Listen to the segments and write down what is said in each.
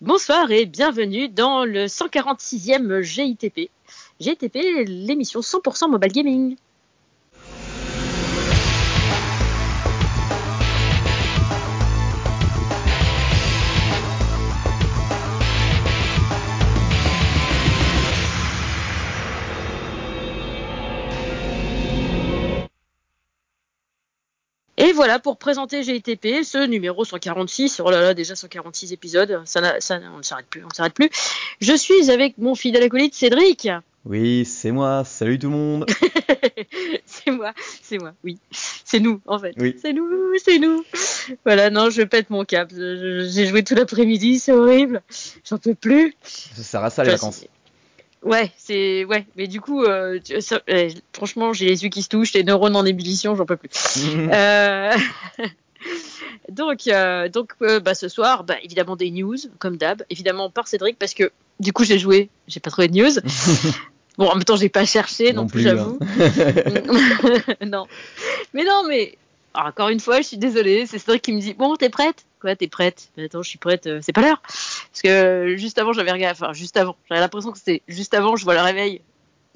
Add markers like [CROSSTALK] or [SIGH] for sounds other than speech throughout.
Bonsoir et bienvenue dans le 146e GITP. GITP, l'émission 100% mobile gaming. Voilà pour présenter GITP, ce numéro 146. Oh là là, déjà 146 épisodes, ça, ça on ne s'arrête plus, on ne s'arrête plus. Je suis avec mon fidèle acolyte Cédric. Oui, c'est moi. Salut tout le monde. [LAUGHS] c'est moi, c'est moi. Oui, c'est nous en fait. Oui. C'est nous, c'est nous. Voilà, non, je pète mon cap. J'ai joué tout l'après-midi, c'est horrible. J'en peux plus. Ça sert à ça les vacances. Ouais, c'est ouais, mais du coup, euh, tu- euh, franchement, j'ai les yeux qui se touchent, les neurones en ébullition, j'en peux plus. [LAUGHS] [LAUGHS] Euh, donc, donc, bah, ce soir, bah, évidemment des news, comme d'hab, évidemment par Cédric, parce que du coup j'ai joué, j'ai pas trouvé de news. [LAUGHS] bon, en même temps, j'ai pas cherché non, Non plus, plus, hein. j'avoue. non, mais non, mais encore une fois, je suis désolée, c'est Cédric qui me dit bon, t'es prête? Quoi, t'es prête? Mais Attends, je suis prête. euh, c'est pas l'heure. Parce que euh, juste avant, j'avais regardé, enfin juste avant, j'avais l'impression que c'était juste avant, je vois le réveil.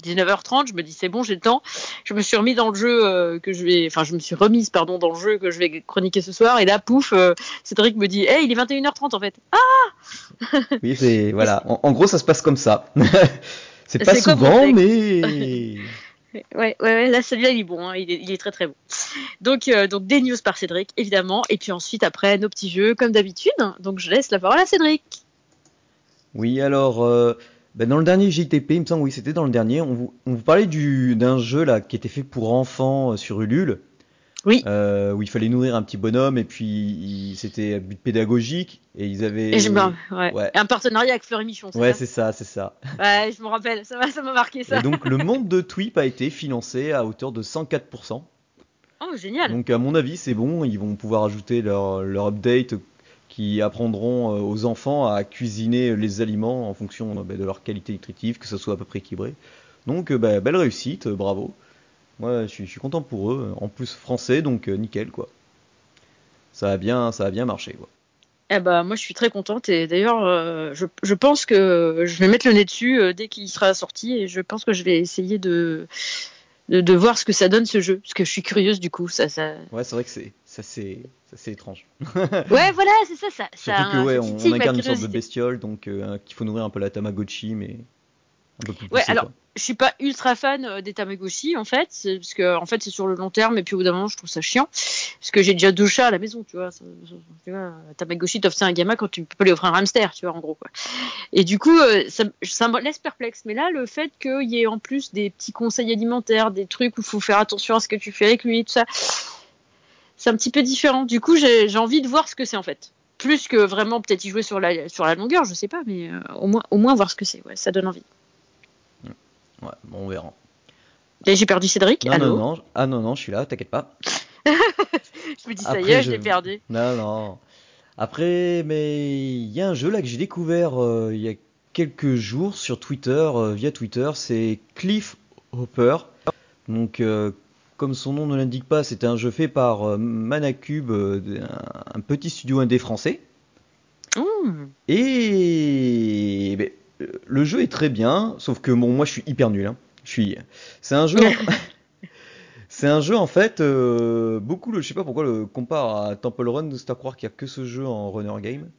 19h30, je me dis c'est bon, j'ai le temps. Je me suis remis dans le jeu euh, que je vais, enfin je me suis remise pardon dans le jeu que je vais chroniquer ce soir et là pouf, euh, Cédric me dit, hey il est 21h30 en fait. Ah Oui, c'est voilà. En, en gros, ça se passe comme ça. [LAUGHS] c'est pas souvent, mais [LAUGHS] ouais ouais ouais là celui-là il est bon, hein, il, est, très très bon. Donc euh, donc des news par Cédric évidemment et puis ensuite après nos petits jeux comme d'habitude. Donc je laisse la parole à Cédric. oui. Alors, euh, ben, dans le dernier JTP, il me semble, oui, c'était dans le dernier. On vous, parlait du d'un jeu là qui était fait pour enfants euh, sur Ulule. Oui. Euh, où il fallait nourrir un petit bonhomme et puis c'était à but pédagogique et ils avaient. Et je ouais. Ouais. un partenariat avec Fleury Michon. Ouais, c'est ça, c'est ça. Ouais, je me rappelle, ça m'a ça marqué ça. Et donc le monde de Tweep a été financé à hauteur de 104%. Oh génial. Donc à mon avis c'est bon, ils vont pouvoir ajouter leur, leur update qui apprendront euh, aux enfants à cuisiner les aliments en fonction euh, bah, de leur qualité nutritive, que ce soit à peu près équilibré. Donc bah, belle réussite, bravo. Moi je suis, je suis content pour eux, en plus français donc euh, nickel quoi. Ça a bien, ça a bien marché quoi. Eh ben, moi, je suis très contente et d'ailleurs, euh, je, je pense que je vais mettre le nez dessus euh, dès qu'il sera sorti et je pense que je vais essayer de, de, de voir ce que ça donne ce jeu parce que je suis curieuse du coup. Ça, ça... Ouais c'est vrai que c'est ça c'est étrange. [LAUGHS] Ouais, voilà, c'est ça, ça. Surtout ça, que ouais on, incarne une sorte de bestiole donc qu'il faut nourrir un peu la Tamagotchi mais un peu plus Ouais, poussé, alors, quoi. Je suis pas ultra fan euh, des Tamagotchi en fait, parce que en fait c'est sur le long terme et puis au bout d'un moment je trouve ça chiant, parce que j'ai déjà deux chats à la maison, tu vois. ça- ça- tu vois Tamagotchi t'offre ça à un gamin quand tu peux lui offrir un hamster, tu vois en gros quoi. Et du coup euh, ça, ça me laisse perplexe, mais là le fait qu'il y ait en plus des petits conseils alimentaires, des trucs où faut faire attention à ce que tu fais avec lui, tout ça, c'est un petit peu différent. Du coup j'ai envie de voir ce que c'est en fait. Plus que vraiment peut-être y jouer sur la, sur la longueur, je sais pas, mais euh, au, moins, au moins voir ce que c'est, ça donne envie. Ouais, bon, on verra. J'ai perdu Cédric. Non, Allô non, non, ah non, non, je suis là, t'inquiète pas. [LAUGHS] Je me dis, ça y est, je l'ai perdu. Non, non. Après, mais il y a un jeu là que j'ai découvert euh, il y a quelques jours sur Twitter, euh, via Twitter, c'est Cliff Hopper. Donc, euh, comme son nom ne l'indique pas, c'est un jeu fait par Manacube, un, petit studio indé français. Mmh. Et ben, euh, le jeu est très bien, sauf que bon, moi je suis hyper nul. hein. Je suis. C'est un jeu. [LAUGHS] C'est un jeu en fait. euh, beaucoup, le, je sais pas pourquoi le compare à Temple Run, c'est à croire qu'il y a que ce jeu en runner game.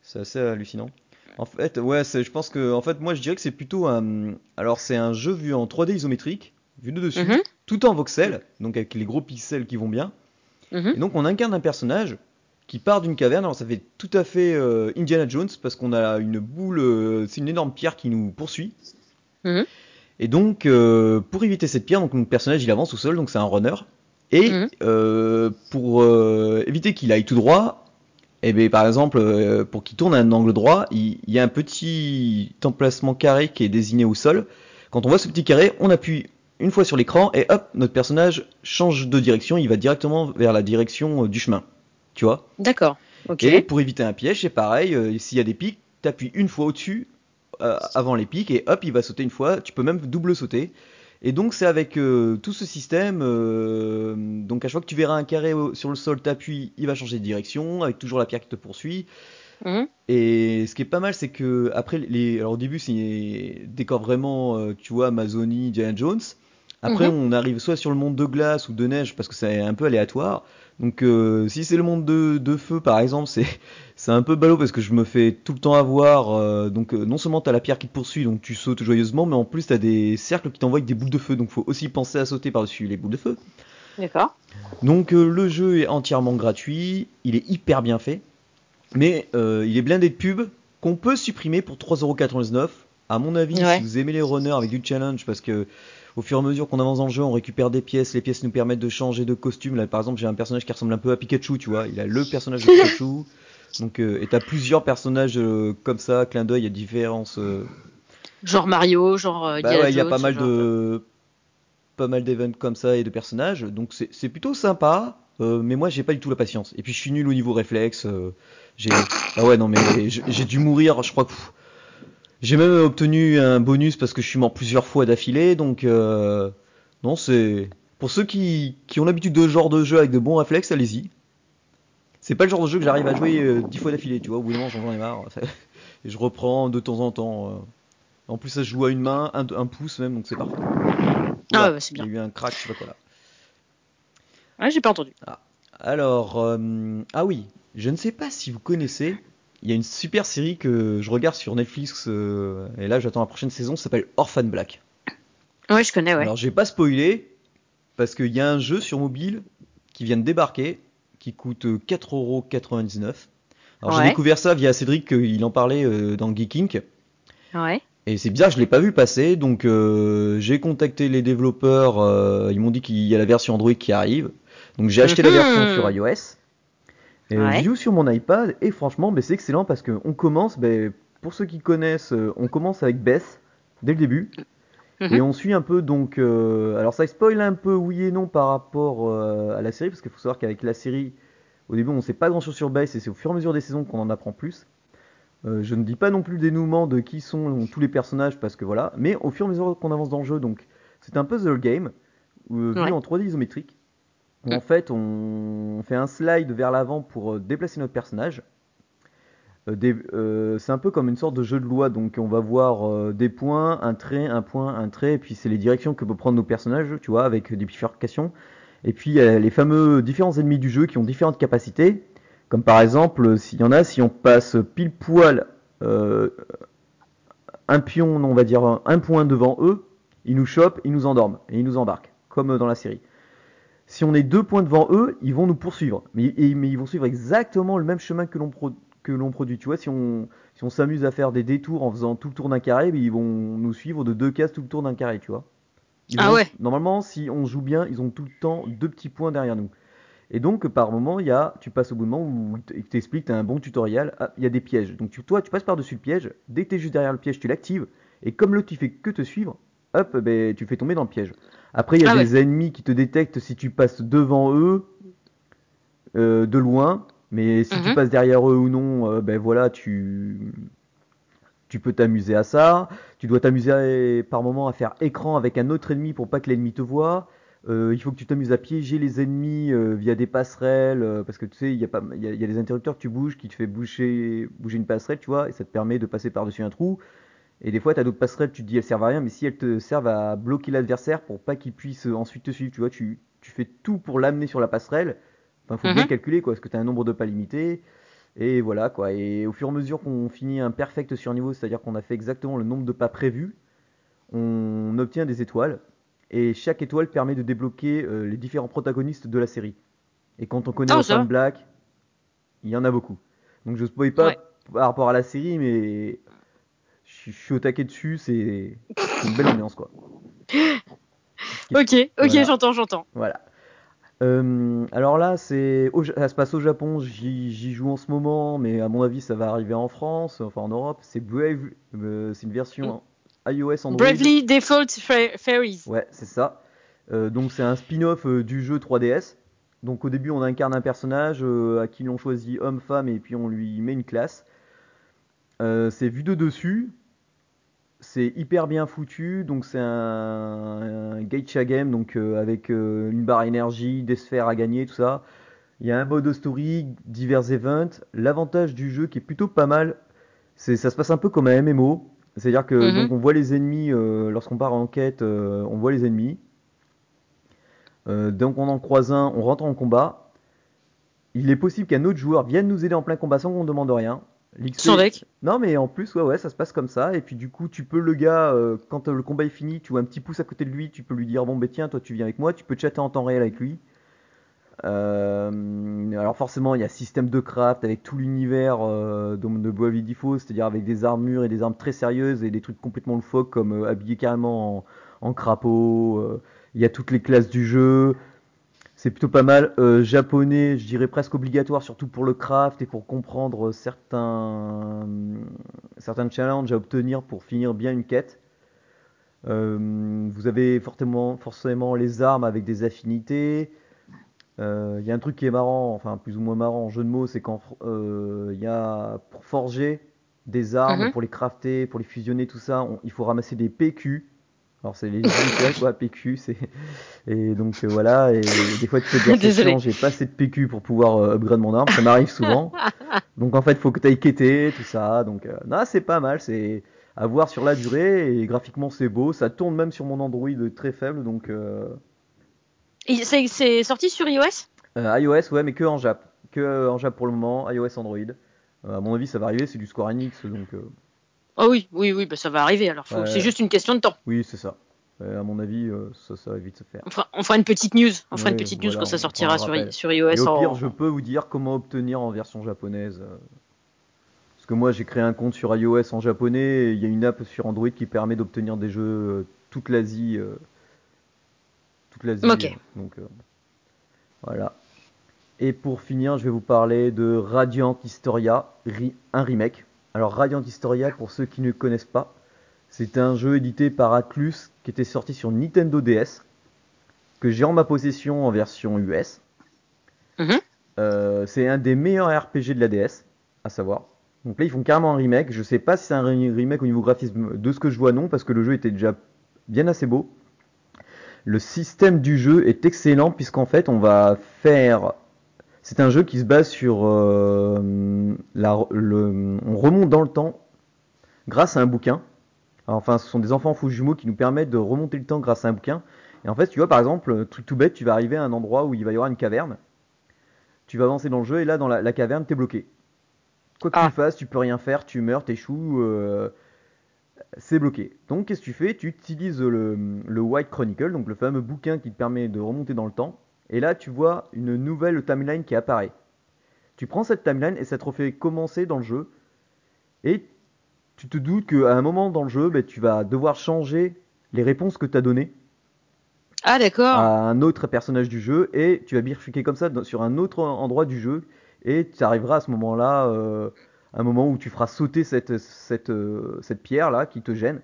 C'est assez hallucinant. En fait, ouais, je pense que, en fait, moi je dirais que c'est plutôt un. Alors c'est un jeu vu en 3D isométrique, vu de dessus, Mhm. tout en voxel, donc avec les gros pixels qui vont bien. Mhm. Et donc on incarne un personnage qui part d'une caverne. Alors ça fait tout à fait euh, Indiana Jones parce qu'on a une boule, euh, c'est une énorme pierre qui nous poursuit. Mhm. Et donc euh, pour éviter cette pierre, donc notre personnage il avance tout seul, donc c'est un runner. Et Mhm. pour éviter qu'il aille tout droit, et ben par exemple pour qu'il tourne à un angle droit, il, il y a un petit emplacement carré qui est désigné au sol. Quand on voit ce petit carré, on appuie une fois sur l'écran et hop, notre personnage change de direction, il va directement vers la direction du chemin. Tu vois D'accord. Ok. Et pour éviter un piège, c'est pareil, euh, s'il y a des pics, t'appuies une fois au-dessus euh, avant les pics et hop, il va sauter une fois, tu peux même double sauter. Et donc c'est avec euh, tout ce système, euh, donc à chaque fois que tu verras un carré sur le sol, t'appuies, il va changer de direction, avec toujours la pierre qui te poursuit. Mhm. Et ce qui est pas mal, c'est que après les, alors au début c'est décor vraiment, euh, tu vois, Amazonie, Diana Jones. Après Mhm. on arrive soit sur le monde de glace ou de neige parce que c'est un peu aléatoire. Donc euh, si c'est le monde de, de feu par exemple, c'est c'est un peu ballot parce que je me fais tout le temps avoir. euh, donc euh, non seulement t'as la pierre qui te poursuit, donc tu sautes joyeusement, mais en plus t'as des cercles qui t'envoient avec des boules de feu. Donc faut aussi penser à sauter par-dessus les boules de feu. D'accord. Donc le jeu est entièrement gratuit, il est hyper bien fait, mais il est blindé de pubs qu'on peut supprimer pour 3,99€. À mon avis, Ouais. si vous aimez les runners avec du challenge, parce que au fur et à mesure qu'on avance dans le jeu, on récupère des pièces, les pièces nous permettent de changer de costume. Là, par exemple, j'ai un personnage qui ressemble un peu à Pikachu, tu vois, il a le personnage de Pikachu. [LAUGHS] Donc, euh, et t'as plusieurs personnages euh, comme ça, clin d'œil à différences. euh, Genre Mario, genre euh, bah ouais, il y a pas mal genre, de pas mal d'events comme ça et de personnages, donc c'est plutôt sympa. mais moi j'ai pas du tout la patience. Et puis je suis nul au niveau réflexe. j'ai ah ouais non mais j'ai j'ai dû mourir. Je crois que pff, j'ai même obtenu un bonus parce que je suis mort plusieurs fois d'affilée. Donc euh, non c'est pour ceux qui qui ont l'habitude de ce genre de jeu avec de bons réflexes, allez-y. C'est pas le genre de jeu que j'arrive à jouer euh, dix fois d'affilée, tu vois. Au bout d'un moment j'en ai marre. [LAUGHS] Et je reprends de temps en temps. euh. En plus, ça se joue à une main, un, un pouce même, donc c'est parfait. Ah ouais, c'est bien. Il y a eu un crack, je sais pas quoi là. Ouais, j'ai pas entendu. Alors, euh, ah oui, je ne sais pas si vous connaissez, il y a une super série que je regarde sur Netflix, euh, et là j'attends la prochaine saison, ça s'appelle Orphan Black. Ouais, je connais, ouais. Alors, j'ai pas spoilé, parce qu'il y a un jeu sur mobile qui vient de débarquer, qui coûte euh, 4,99€. Alors, j'ai découvert ça via Cédric, euh, il en parlait euh, dans Geek Inc. Ouais. Et c'est bizarre, je l'ai pas vu passer, donc euh, j'ai contacté les développeurs, euh, ils m'ont dit qu'il y a la version Android qui arrive, donc j'ai acheté la Mhm. version sur iOS. Et Ouais. joue sur mon iPad et franchement, ben, c'est excellent parce qu'on commence, ben, pour ceux qui connaissent, euh, on commence avec Beth dès le début Mhm. et on suit un peu donc, euh, alors ça spoil un peu oui et non par rapport euh, à la série parce qu'il faut savoir qu'avec la série, au début on sait pas grand chose sur Beth et c'est au fur et à mesure des saisons qu'on en apprend plus. Euh, je ne dis pas non plus le dénouement de qui sont tous les personnages parce que voilà, mais au fur et à mesure qu'on avance dans le jeu, donc c'est un puzzle game euh, vu en 3D isométrique où en fait on fait un slide vers l'avant pour euh, déplacer notre personnage. Euh, euh, c'est un peu comme une sorte de jeu de loi, donc on va voir euh, des points, un trait, un point, un trait, et puis c'est les directions que peuvent prendre nos personnages, tu vois, avec des bifurcations. Et puis il y a les fameux différents ennemis du jeu qui ont différentes capacités, comme par exemple, s'il y en a, si on passe pile poil un pion, on va dire un, un point devant eux, ils nous chopent, ils nous endorment et ils nous embarquent, comme dans la série. Si on est deux points devant eux, ils vont nous poursuivre, mais, et- mais ils vont suivre exactement le même chemin que l'on pro- produit. Tu vois, si on si on s'amuse à faire des détours en faisant tout le tour d'un carré, ben, ils vont nous suivre de deux cases tout le tour d'un carré, tu vois. Ils Ah ont- ouais. Normalement, si on joue bien, ils ont tout le temps deux petits points derrière nous. Et donc, par moment, il y a, tu passes au bout de moment où il t'explique, tu as un bon tutoriel, ah, il y a des pièges. Donc, tu, toi, tu passes par-dessus le piège. Dès que tu es juste derrière le piège, tu l'actives. Et comme l'autre, tu fais que te suivre, hop, ben, tu fais tomber dans le piège. Après, il y a Ah des ennemis qui te détectent si tu passes devant eux, euh, de loin. Mais si tu Mhm. passes derrière eux ou non, euh, ben voilà, tu, tu peux t'amuser à ça. Tu dois t'amuser par moment à faire écran avec un autre ennemi pour pas que l'ennemi te voit. Euh, il faut que tu t'amuses à piéger les ennemis euh, via des passerelles, euh, parce que tu sais, il y, a pas- il y a, il y a des interrupteurs que tu bouges qui te fait bouger, bouger une passerelle, tu vois, et ça te permet de passer par-dessus un trou. Et des fois, tu as d'autres passerelles, tu te dis elles servent à rien, mais si elles te servent à bloquer l'adversaire pour pas qu'il puisse euh, ensuite te suivre, tu vois, tu, tu fais tout pour l'amener sur la passerelle. Enfin, faut bien Mhm. calculer, quoi, parce que tu as un nombre de pas limité. Et voilà, quoi. Et au fur et à mesure qu'on finit un perfect surniveau, c'est-à-dire qu'on a fait exactement le nombre de pas prévus, on obtient des étoiles. Et chaque étoile permet de débloquer euh, les différents protagonistes de la série. Et quand on connaît Orphan va. Black, il y en a beaucoup. Donc je ne spoil pas Ouais. par rapport à la série, mais je suis- au taquet dessus, c'est une belle ambiance, quoi. [GASPS] Ok, ok, Voilà. j'entends, j'entends. Voilà. Euh, alors là, c'est ça se passe au Japon, j'y joue en ce moment, mais à mon avis, ça va arriver en France, enfin en Europe. C'est Brave, euh, c'est une version iOS Android. Bravely Default Fa- Fairies. Ouais, c'est ça. Euh, donc c'est un spin-off du jeu 3DS. Donc au début, on incarne un personnage à qui l'on choisit homme-femme et puis on lui met une classe. C'est vu de dessus. C'est hyper bien foutu. Donc c'est un, un gacha game donc euh, avec euh, une barre énergie, des sphères à gagner, tout ça. Il y a un mode story, divers events. L'avantage du jeu qui est plutôt pas mal, c'est ça se passe un peu comme un MMO. C'est-à-dire que Mhm. donc on voit les ennemis euh, lorsqu'on part en quête, on voit les ennemis. Donc on en croise un, on rentre en combat. Il est possible qu'un autre joueur vienne nous aider en plein combat sans qu'on demande rien. Sans deck. non, mais en plus, ouais, ouais, ça se passe comme ça. Et puis, du coup, tu peux le gars, euh, quand euh, le combat est fini, tu vois un petit pouce à côté de lui, tu peux lui dire, bon, ben tiens, toi, tu viens avec moi. Tu peux chatter en temps réel avec lui. Euh, alors, forcément, il y a système de craft avec tout l'univers euh, de, de Bois c'est-à-dire avec des armures et des armes très sérieuses et des trucs complètement loufoques comme habillé carrément en, en crapaud. Il y a toutes les classes du jeu. C'est plutôt pas mal. Euh, japonais, je dirais presque obligatoire, surtout pour le craft et pour comprendre certains, certains challenges à obtenir pour finir bien une quête. Euh, vous avez forcément, forcément les armes avec des affinités. Euh, Il y a un truc qui est marrant, enfin plus ou moins marrant en jeu de mots, c'est quand il y a pour forger des armes, Mhm. pour les crafter, pour les fusionner, tout ça, on- il faut ramasser des PQ. Alors c'est les quoi, PQ, c'est et donc euh, voilà et, des fois tu te dis Désolé. attention, j'ai pas assez de PQ pour pouvoir euh, upgrade mon arme, ça m'arrive souvent. [LAUGHS] Donc en fait, faut que tu ailles quêter, tout ça. Donc euh, non, c'est pas mal, c'est à voir sur la durée et graphiquement c'est beau, ça tourne même sur mon Android très faible donc C'est sorti sur iOS? iOS ouais, mais que en Jap, que en Jap pour le moment, iOS Android. À mon avis, ça va arriver, c'est du Square Enix donc Oh oui, oui, oui, bah ça va arriver. Alors, faut- c'est juste une question de temps. oui, c'est ça. Euh, à mon avis, euh, ça, ça va vite se faire. On fera, on fera une petite news. On fera une petite news quand ça sortira sur, i- sur iOS. Et au en- pire, je peux vous dire comment obtenir en version japonaise. euh, Parce que moi, j'ai créé un compte sur iOS en japonais et il y a une app sur Android qui permet d'obtenir des jeux toute l'Asie. toute l'Asie. Ok. euh, Donc, euh, voilà. Et pour finir, je vais vous parler de Radiant Historia, ri- un remake. Alors, Radiant Historia, pour ceux qui ne connaissent pas, c'est un jeu édité par Atlus qui était sorti sur Nintendo DS, que j'ai en ma possession en version US. Mhm. Euh, c'est un des meilleurs RPG de la DS, à savoir. Donc là, ils font carrément un remake. Je sais pas si c'est un re- remake au niveau graphisme. De ce que je vois, non, parce que le jeu était déjà bien assez beau. Le système du jeu est excellent, puisqu'en fait, on va faire. C'est un jeu qui se base sur euh, la, le, on remonte dans le temps grâce à un bouquin. Enfin, ce sont des enfants faux jumeaux qui nous permettent de remonter le temps grâce à un bouquin. Et en fait, tu vois, par exemple, truc tout bête, tu vas arriver à un endroit où il va y avoir une caverne. Tu vas avancer dans le jeu et là, dans la, la caverne, t'es bloqué. Quoi que Ah. tu fasses, tu peux rien faire, tu meurs, t'échoues, euh, c'est bloqué. Donc, qu'est-ce que tu fais? Tu utilises le, le White Chronicle, donc le fameux bouquin qui te permet de remonter dans le temps. Et là, tu vois une nouvelle timeline qui apparaît. Tu prends cette timeline et ça te refait commencer dans le jeu. Et tu te doutes qu'à un moment dans le jeu, ben, tu vas devoir changer les réponses que tu as données Ah, d'accord. à un autre personnage du jeu et tu vas bifurquer comme ça sur un autre endroit du jeu et tu arriveras à ce moment-là, euh, un moment où tu feras sauter cette, cette, euh, cette pierre là qui te gêne.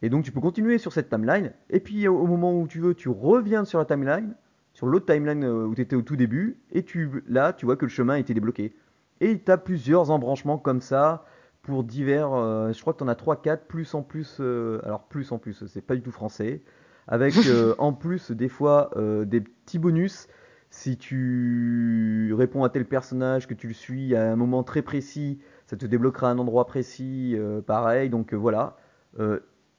Et donc tu peux continuer sur cette timeline et puis au moment où tu veux, tu reviens sur la timeline, sur l'autre timeline euh, où tu étais au tout début et tu, là tu vois que le chemin a été débloqué. Et tu as plusieurs embranchements comme ça pour divers, euh, je crois que tu en as 3-4 plus en plus, euh, alors plus en plus, c'est pas du tout français avec [LAUGHS] euh, en plus des fois des petits bonus. Si tu réponds à tel personnage que tu le suis à un moment très précis ça te débloquera un endroit précis pareil. Donc voilà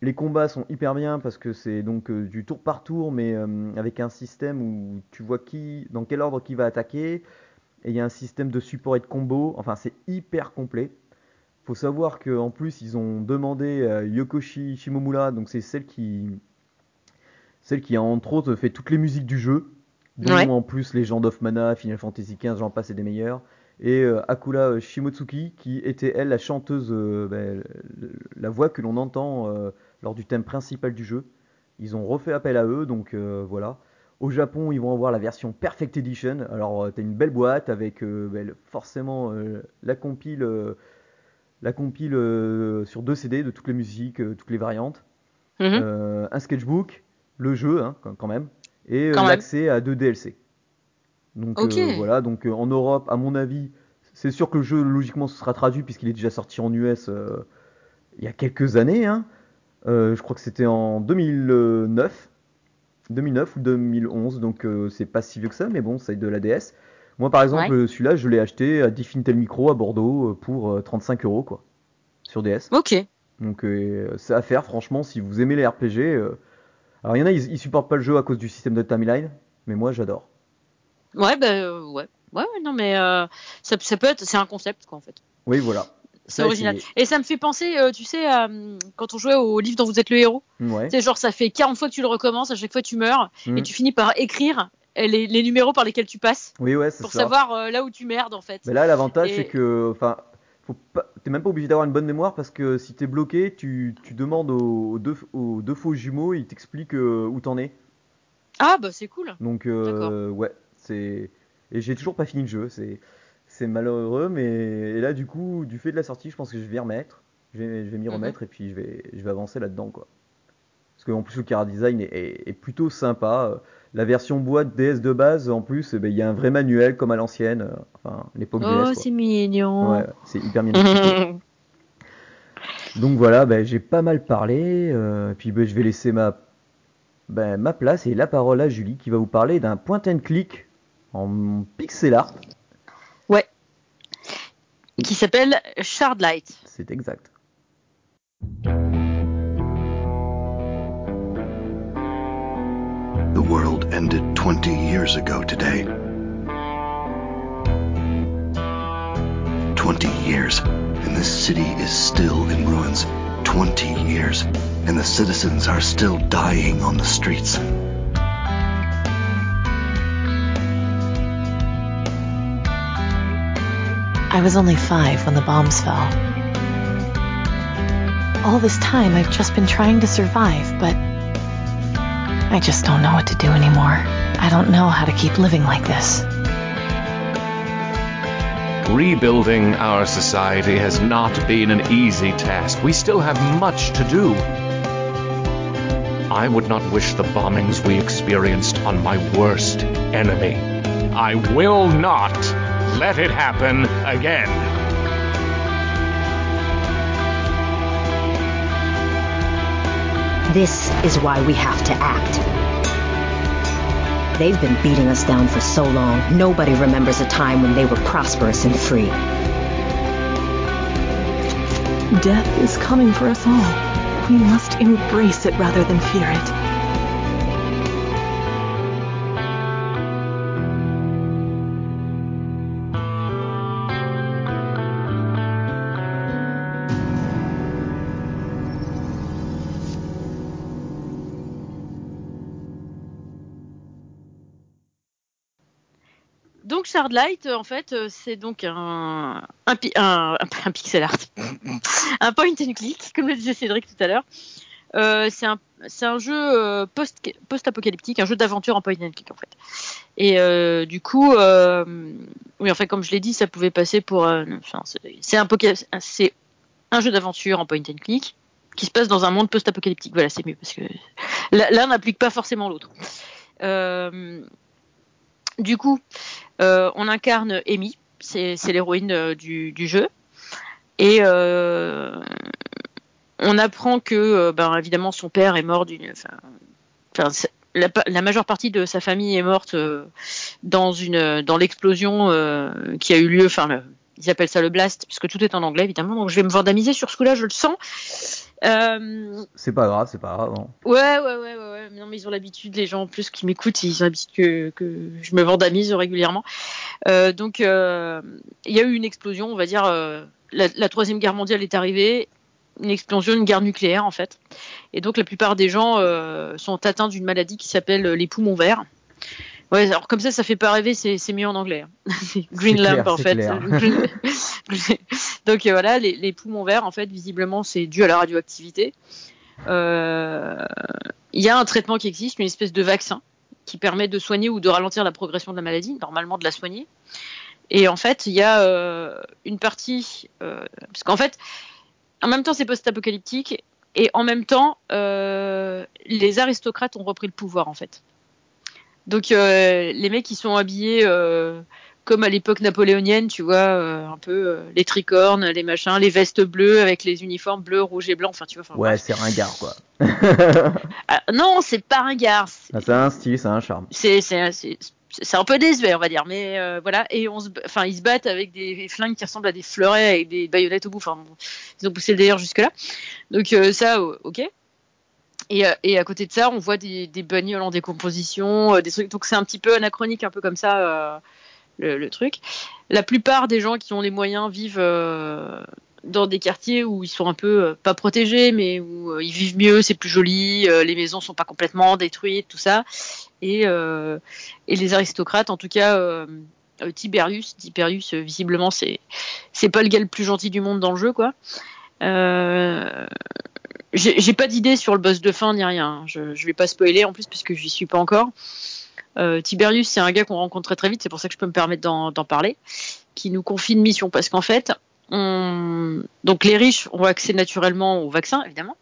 les combats sont hyper bien parce que c'est donc euh, du tour par tour mais euh, avec un système où tu vois qui dans quel ordre qui va attaquer et il y a un système de support et de combo enfin c'est hyper complet faut savoir qu'en plus ils ont demandé à Yokoshi Shimomura donc c'est celle qui celle qui a entre autres fait toutes les musiques du jeu, dont Ouais. en plus Legend of Mana, Final Fantasy XV, j'en passe et des meilleurs. Et euh, Akula Shimotsuki, qui était elle la chanteuse, euh, ben, la voix que l'on entend euh, lors du thème principal du jeu. Ils ont refait appel à eux, donc euh, voilà. Au Japon, ils vont avoir la version Perfect Edition. Alors, euh, t'as une belle boîte avec euh, ben, forcément euh, la compile, euh, la compile euh, sur deux CD de toutes les musiques, euh, toutes les variantes Mhm. euh, un sketchbook, le jeu hein, quand même, et euh, l'accès à deux DLC. Donc euh, voilà, donc euh, en Europe, à mon avis, c'est sûr que le jeu logiquement ce sera traduit puisqu'il est déjà sorti en US euh, il y a quelques années. hein. Je crois que c'était en 2009, 2009 ou 2011, donc euh, c'est pas si vieux que ça, mais bon, c'est de la DS. Moi, par exemple, Ouais. celui-là, je l'ai acheté à Definitel Micro à Bordeaux pour euh, 35 euros, quoi, sur DS. Ok. Donc, euh, c'est à faire, franchement, si vous aimez les RPG. Alors, il y en a, ils, ils supportent pas le jeu à cause du système de timeline, mais moi, j'adore. Ouais, bah ouais. Ouais, ouais, non, mais euh, ça, ça peut être. C'est un concept, quoi, en fait. Oui, voilà. C'est original. Et ça me fait penser, euh, tu sais, quand on jouait au livre dont vous êtes le héros. Ouais. C'est genre, ça fait 40 fois que tu le recommences, à chaque fois tu meurs, Mm. et tu finis par écrire les, les numéros par lesquels tu passes Oui, ouais, pour ça. savoir là où tu merdes, en fait. Mais là, l'avantage, Et- c'est que, enfin, t'es même pas obligé d'avoir une bonne mémoire parce que si t'es bloqué, tu, tu demandes aux, aux deux, aux deux faux jumeaux, ils t'expliquent où t'en es. Ah, bah c'est cool. Donc, ouais, c'est. Et j'ai toujours pas fini le jeu, c'est, c'est malheureux, mais et là, du coup, du fait de la sortie, je pense que je vais y remettre. Je vais, je vais m'y Mhm. remettre et puis je vais, je vais avancer là-dedans, quoi. Parce qu'en plus, le car design est, est- est plutôt sympa. Euh, La version boîte DS de base, en plus, eh ben, il y a un vrai manuel comme à l'ancienne, euh, enfin, l'époque Oh, c'est mignon. Ouais, c'est hyper expliqué. [LAUGHS] Donc voilà, ben, j'ai pas mal parlé. euh, puis ben, je vais laisser ma, ben, ma place et la parole à Julie qui va vous parler d'un point and click en pixel art. Qui s'appelle Shardlight. C'est exact. The world ended 20 years ago today. 20 years, and this city is still in ruins. 20 years, and the citizens are still dying on the streets. I was only five when the bombs fell. All this time, I've just been trying to survive, but I just don't know what to do anymore. I don't know how to keep living like this. Rebuilding our society has not been an easy task. We still have much to do. I would not wish the bombings we experienced on my worst enemy. I will not let it happen again. This is why we have to act. They've been beating us down for so long, nobody remembers a time when they were prosperous and free. Death is coming for us all. We must embrace it rather than fear it. Euh, en fait, euh, c'est donc un, un, pi- un, [LAUGHS] un pixel art, [LAUGHS] un point and click, comme le disait Cédric tout à l'heure. Euh, c'est un, un jeu euh, post, post-apocalyptique, un jeu d'aventure en point and click en fait. Et euh, du coup, euh, oui, en fait, comme je l'ai dit, ça pouvait passer pour, enfin, c'est- un, un jeu d'aventure en point and click qui se passe dans un monde post-apocalyptique. Voilà, c'est mieux parce que l'un n'implique pas forcément l'autre. Euh, du coup, euh, on incarne Amy, c'est l'héroïne euh, du, jeu. Et euh, on apprend que, ben, évidemment, son père est mort d'une. la, la majeure partie de sa famille est morte dans dans l'explosion qui a eu lieu. Enfin, ils appellent ça le blast, puisque tout est en anglais évidemment. Donc je vais me vandamiser sur ce coup-là, je le sens. Euh, C'est pas grave, c'est pas grave. hein. Ouais, ouais, ouais, ouais. Non, mais ils ont l'habitude, les gens en plus qui m'écoutent, ils ont l'habitude que, que je me vandamise régulièrement. Euh, donc, euh, il y a eu une explosion, on va dire, euh, la, la troisième guerre mondiale est arrivée, une explosion, une guerre nucléaire en fait. Et donc, la plupart des gens euh, sont atteints d'une maladie qui s'appelle les poumons verts. Ouais, alors comme ça, ça fait pas rêver, c'est mieux en anglais. hein. [LAUGHS] Green Lamp clair, en fait. [LAUGHS] [LAUGHS] [LAUGHS] Donc euh, voilà, les, poumons verts, en fait, visiblement, c'est dû à la radioactivité. Euh, Il y a un traitement qui existe, une espèce de vaccin qui permet de soigner ou de ralentir la progression de la maladie, normalement de la soigner. Et en fait, il y a euh, une partie, parce qu'en fait, en même temps, c'est post-apocalyptique, et en même temps, les aristocrates ont repris le pouvoir, en fait. Donc, les mecs qui sont habillés comme à l'époque napoléonienne, tu vois, euh, un peu euh, les tricornes, les machins, les vestes bleues avec les uniformes bleus, rouges et blancs, enfin, tu vois. enfin, Ouais, c'est ringard quoi. [LAUGHS] Ah, non, c'est pas ringard. c'est- Ah, a un style, a un charme. c'est c'est c'est c'est un peu désuet, on va dire, mais euh, voilà. Et on se, enfin, ils se battent avec des flingues qui ressemblent à des fleurets avec des baïonnettes au bout. Enfin, bon, ils ont poussé le délire jusque là. Donc ça, ok. Et, et, à côté de ça, on voit des, des bagnoles en décomposition, des trucs. Donc c'est un petit peu anachronique, un peu comme ça le, truc. La plupart des gens qui ont les moyens vivent dans des quartiers où ils sont un peu pas protégés, mais où ils vivent mieux, c'est plus joli, les maisons sont pas complètement détruites, tout ça. Et, les aristocrates, en tout cas. Tiberius, Tiberius visiblement c'est c'est pas le gars le plus gentil du monde dans le jeu quoi. Euh, j'ai pas d'idée sur le boss de fin ni rien. Je, je vais pas spoiler en plus parce que j'y suis pas encore. Euh, Tiberius, c'est un gars qu'on rencontre très très vite, c'est pour ça que je peux me permettre d'en parler, qui nous confie une mission parce qu'en fait, on... donc les riches ont accès naturellement au vaccin évidemment,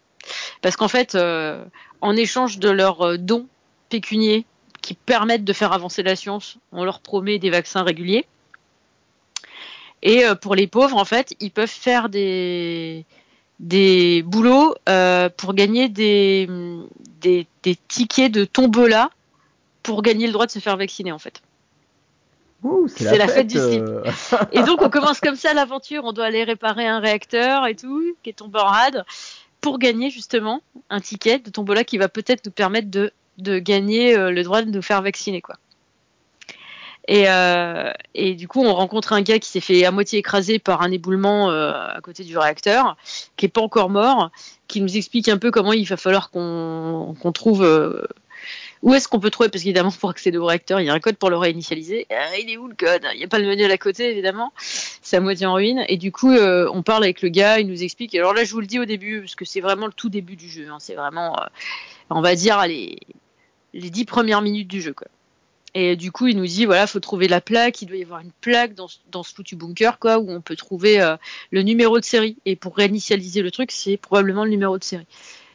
parce qu'en fait, euh, en échange de leurs dons pécuniers qui permettent de faire avancer la science, on leur promet des vaccins réguliers. Et euh, pour les pauvres, en fait, ils peuvent faire des des boulots euh, pour gagner des, des, des, tickets de tombola pour gagner le droit de se faire vacciner en fait. C'est la, la, fête, du slip. Euh... et donc on [LAUGHS] commence comme ça l'aventure, on doit aller réparer un réacteur et tout, qui est tombé en rade, pour gagner justement un ticket de tombola qui va peut-être nous permettre de, de gagner euh, le droit de nous faire vacciner quoi. Et, euh, et, du coup, on rencontre un gars qui s'est fait à moitié écraser par un éboulement euh, à côté du réacteur, qui est pas encore mort, qui nous explique un peu comment il va falloir qu'on qu trouve euh, où est-ce qu'on peut trouver, parce qu'évidemment, pour accéder au réacteur, il y a un code pour le réinitialiser. Euh, il est où le code? Il n'y a pas le manuel à côté, évidemment. C'est à moitié en ruine. Et du coup, euh, on parle avec le gars, il nous explique. Alors là, je vous le dis au début, parce que c'est vraiment le tout début du jeu. Hein. C'est vraiment, on va dire, les dix premières minutes du jeu, quoi. Et du coup, il nous dit voilà, faut trouver la plaque. Il doit y avoir une plaque dans, dans ce foutu bunker, quoi, où on peut trouver euh, le numéro de série. Et pour réinitialiser le truc, c'est probablement le numéro de série.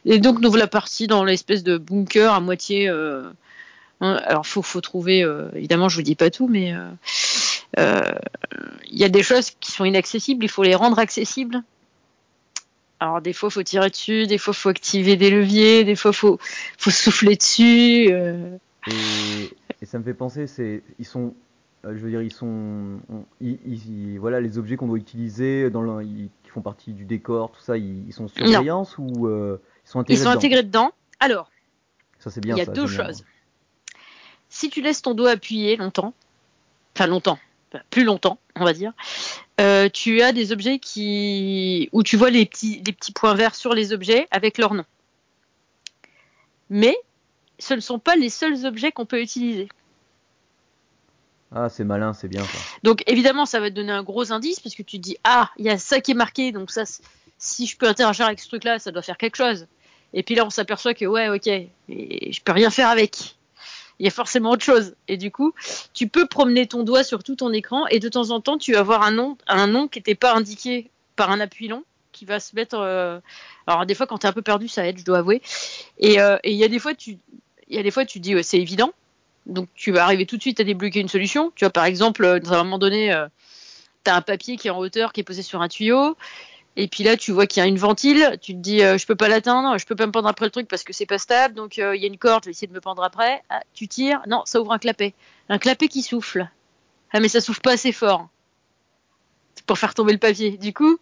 Et donc, nous voilà partis dans l'espèce de bunker à moitié. Euh, hein, alors, faut, faut trouver. Euh, évidemment, je vous dis pas tout, mais il euh, y a des choses qui sont inaccessibles. Il faut les rendre accessibles. Alors des fois faut tirer dessus, des fois faut activer des leviers, des fois faut faut souffler dessus. Et, et, ça me fait penser, c'est ils sont, je veux dire ils sont, on, ils, ils, voilà les objets qu'on doit utiliser dans le, ils, qui font partie du décor, tout ça, ils, sont surveillance non. ou euh, ils sont intégrés Ils sont dedans intégrés dedans. Alors, ça c'est bien. Il y a ça, deux bien. choses. Si tu laisses ton doigt appuyé longtemps, enfin longtemps, plus longtemps, on va dire, euh, tu as des objets qui où tu vois les petits, les petits points verts sur les objets avec leur nom. Mais ce ne sont pas les seuls objets qu'on peut utiliser. Ah, c'est malin, c'est bien. Donc évidemment, ça va te donner un gros indice parce que tu te dis ah, il y a ça qui est marqué, donc ça, si je peux interagir avec ce truc-là, ça doit faire quelque chose. Et puis là, on s'aperçoit que ouais, ok, et je peux rien faire avec. Il y a forcément autre chose. Et du coup, tu peux promener ton doigt sur tout ton écran et de temps en temps, tu vas avoir un nom, un nom qui n'était pas indiqué par un appui long qui va se mettre. Euh... Alors des fois, quand tu es un peu perdu, ça aide, je dois avouer. Et euh, il y a des fois, tu, y a des fois, tu dis c'est évident. Donc tu vas arriver tout de suite à débloquer une solution. Tu vois, par exemple, dans un moment donné, euh, tu as un papier qui est en hauteur, qui est posé sur un tuyau. Et puis là, tu vois qu'il y a une ventile. Tu te dis, euh, je peux pas l'atteindre, je peux pas me pendre après le truc parce que c'est pas stable. Donc il euh, y a une corde, je vais essayer de me pendre après. Ah, tu tires, non, ça ouvre un clapet. Un clapet qui souffle. Ah mais ça souffle pas assez fort pour faire tomber le papier. Du coup,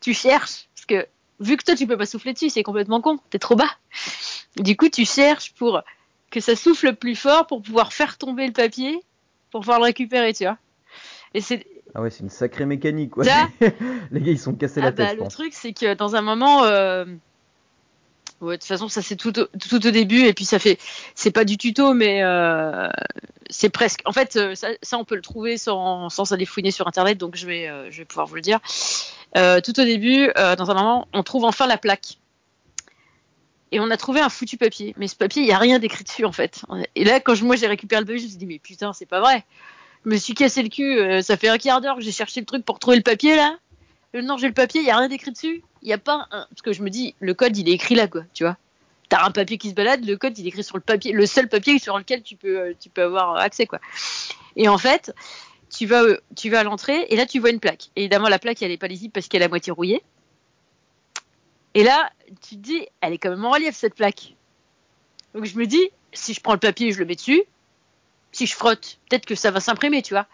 tu cherches parce que vu que toi tu peux pas souffler dessus, c'est complètement con. T'es trop bas. Du coup, tu cherches pour que ça souffle plus fort pour pouvoir faire tomber le papier pour pouvoir le récupérer, tu vois. Et c'est ah ouais, c'est une sacrée mécanique quoi. Ça [LAUGHS] Les gars, ils sont cassés ah la bah, tête. le pense. truc, c'est que dans un moment, euh... ouais, de toute façon, ça c'est tout, au, tout au début, et puis ça fait, c'est pas du tuto, mais euh... c'est presque. En fait, ça, ça, on peut le trouver sans, sans aller fouiner sur internet, donc je vais, euh, je vais pouvoir vous le dire. Euh, tout au début, dans un moment, on trouve enfin la plaque. Et on a trouvé un foutu papier, mais ce papier, il y a rien d'écrit dessus en fait. Et là, quand je, moi j'ai récupéré le papier, je me suis dit mais putain, c'est pas vrai je me suis cassé le cul, euh, ça fait un quart d'heure que j'ai cherché le truc pour trouver le papier là. Euh, non, j'ai le papier, il y a rien d'écrit dessus. Il y a pas un parce que je me dis le code il est écrit là quoi, tu vois. T'as un papier qui se balade, le code il est écrit sur le papier, le seul papier sur lequel tu peux euh, tu peux avoir accès quoi. Et en fait, tu vas tu vas à l'entrée et là tu vois une plaque. Évidemment la plaque elle est pas lisible parce qu'elle est à moitié rouillée. Et là, tu te dis elle est quand même en relief cette plaque. Donc je me dis si je prends le papier et je le mets dessus, si je frotte, peut-être que ça va s'imprimer, tu vois.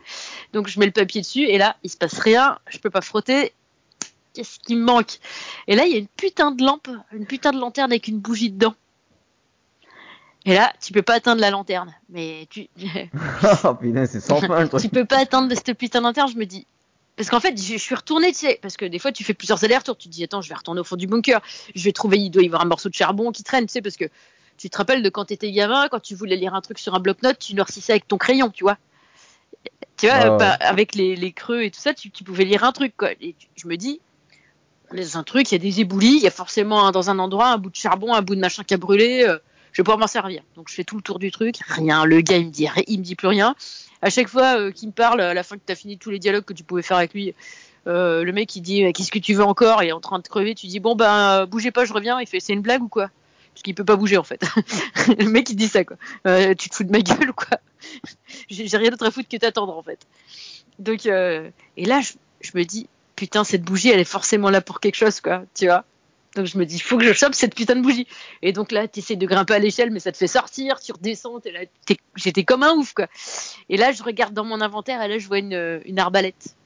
Donc je mets le papier dessus et là, il se passe rien, je peux pas frotter. Qu'est-ce qui me manque? Et là, il y a une putain de lampe, une putain de lanterne avec une bougie dedans. Et là, tu peux pas atteindre la lanterne. Mais tu. [LAUGHS] [LAUGHS] oh putain, c'est sans fin tu peux pas atteindre cette putain de lanterne, je me dis. Parce qu'en fait, je suis retournée, tu sais, parce que des fois, tu fais plusieurs allers-retours. Tu te dis, attends, je vais retourner au fond du bunker. Je vais trouver, il doit y avoir un morceau de charbon qui traîne, tu sais, parce que tu te rappelles de quand t'étais gamin, quand tu voulais lire un truc sur un bloc-notes, tu noircissais avec ton crayon, tu vois. Tu vois, Ah ouais. pas- avec les, les creux et tout ça, tu, tu pouvais lire un truc, quoi. Et tu- je me dis, on est dans un truc, il y a des éboulis, il y a forcément un- dans un endroit un bout de charbon, un bout de machin qui a brûlé. euh, je vais pouvoir m'en servir. Donc je fais tout le tour du truc, rien. Le gars il me dit, il me dit plus rien. À chaque fois euh, qu'il me parle, à la fin que t'as fini tous les dialogues que tu pouvais faire avec lui, euh, le mec il dit, qu'est-ce que tu veux encore? Il est en train de crever. Tu dis, bon ben bougez pas, je reviens. Il fait, c'est une blague ou quoi? Parce qu'il peut pas bouger en fait. [LAUGHS] le mec il dit ça quoi. Euh, tu te fous de ma gueule ou quoi? [LAUGHS] J'ai rien d'autre à foutre que t'attendre en fait. Donc et là je me dis, putain cette bougie elle est forcément là pour quelque chose quoi, tu vois. Donc je me dis, faut que je chope cette putain de bougie. Et donc là, tu essaies de grimper à l'échelle, mais ça te fait sortir, tu redescends, j'étais comme un ouf, quoi. Et là, je regarde dans mon inventaire, et là, je vois une, arbalète.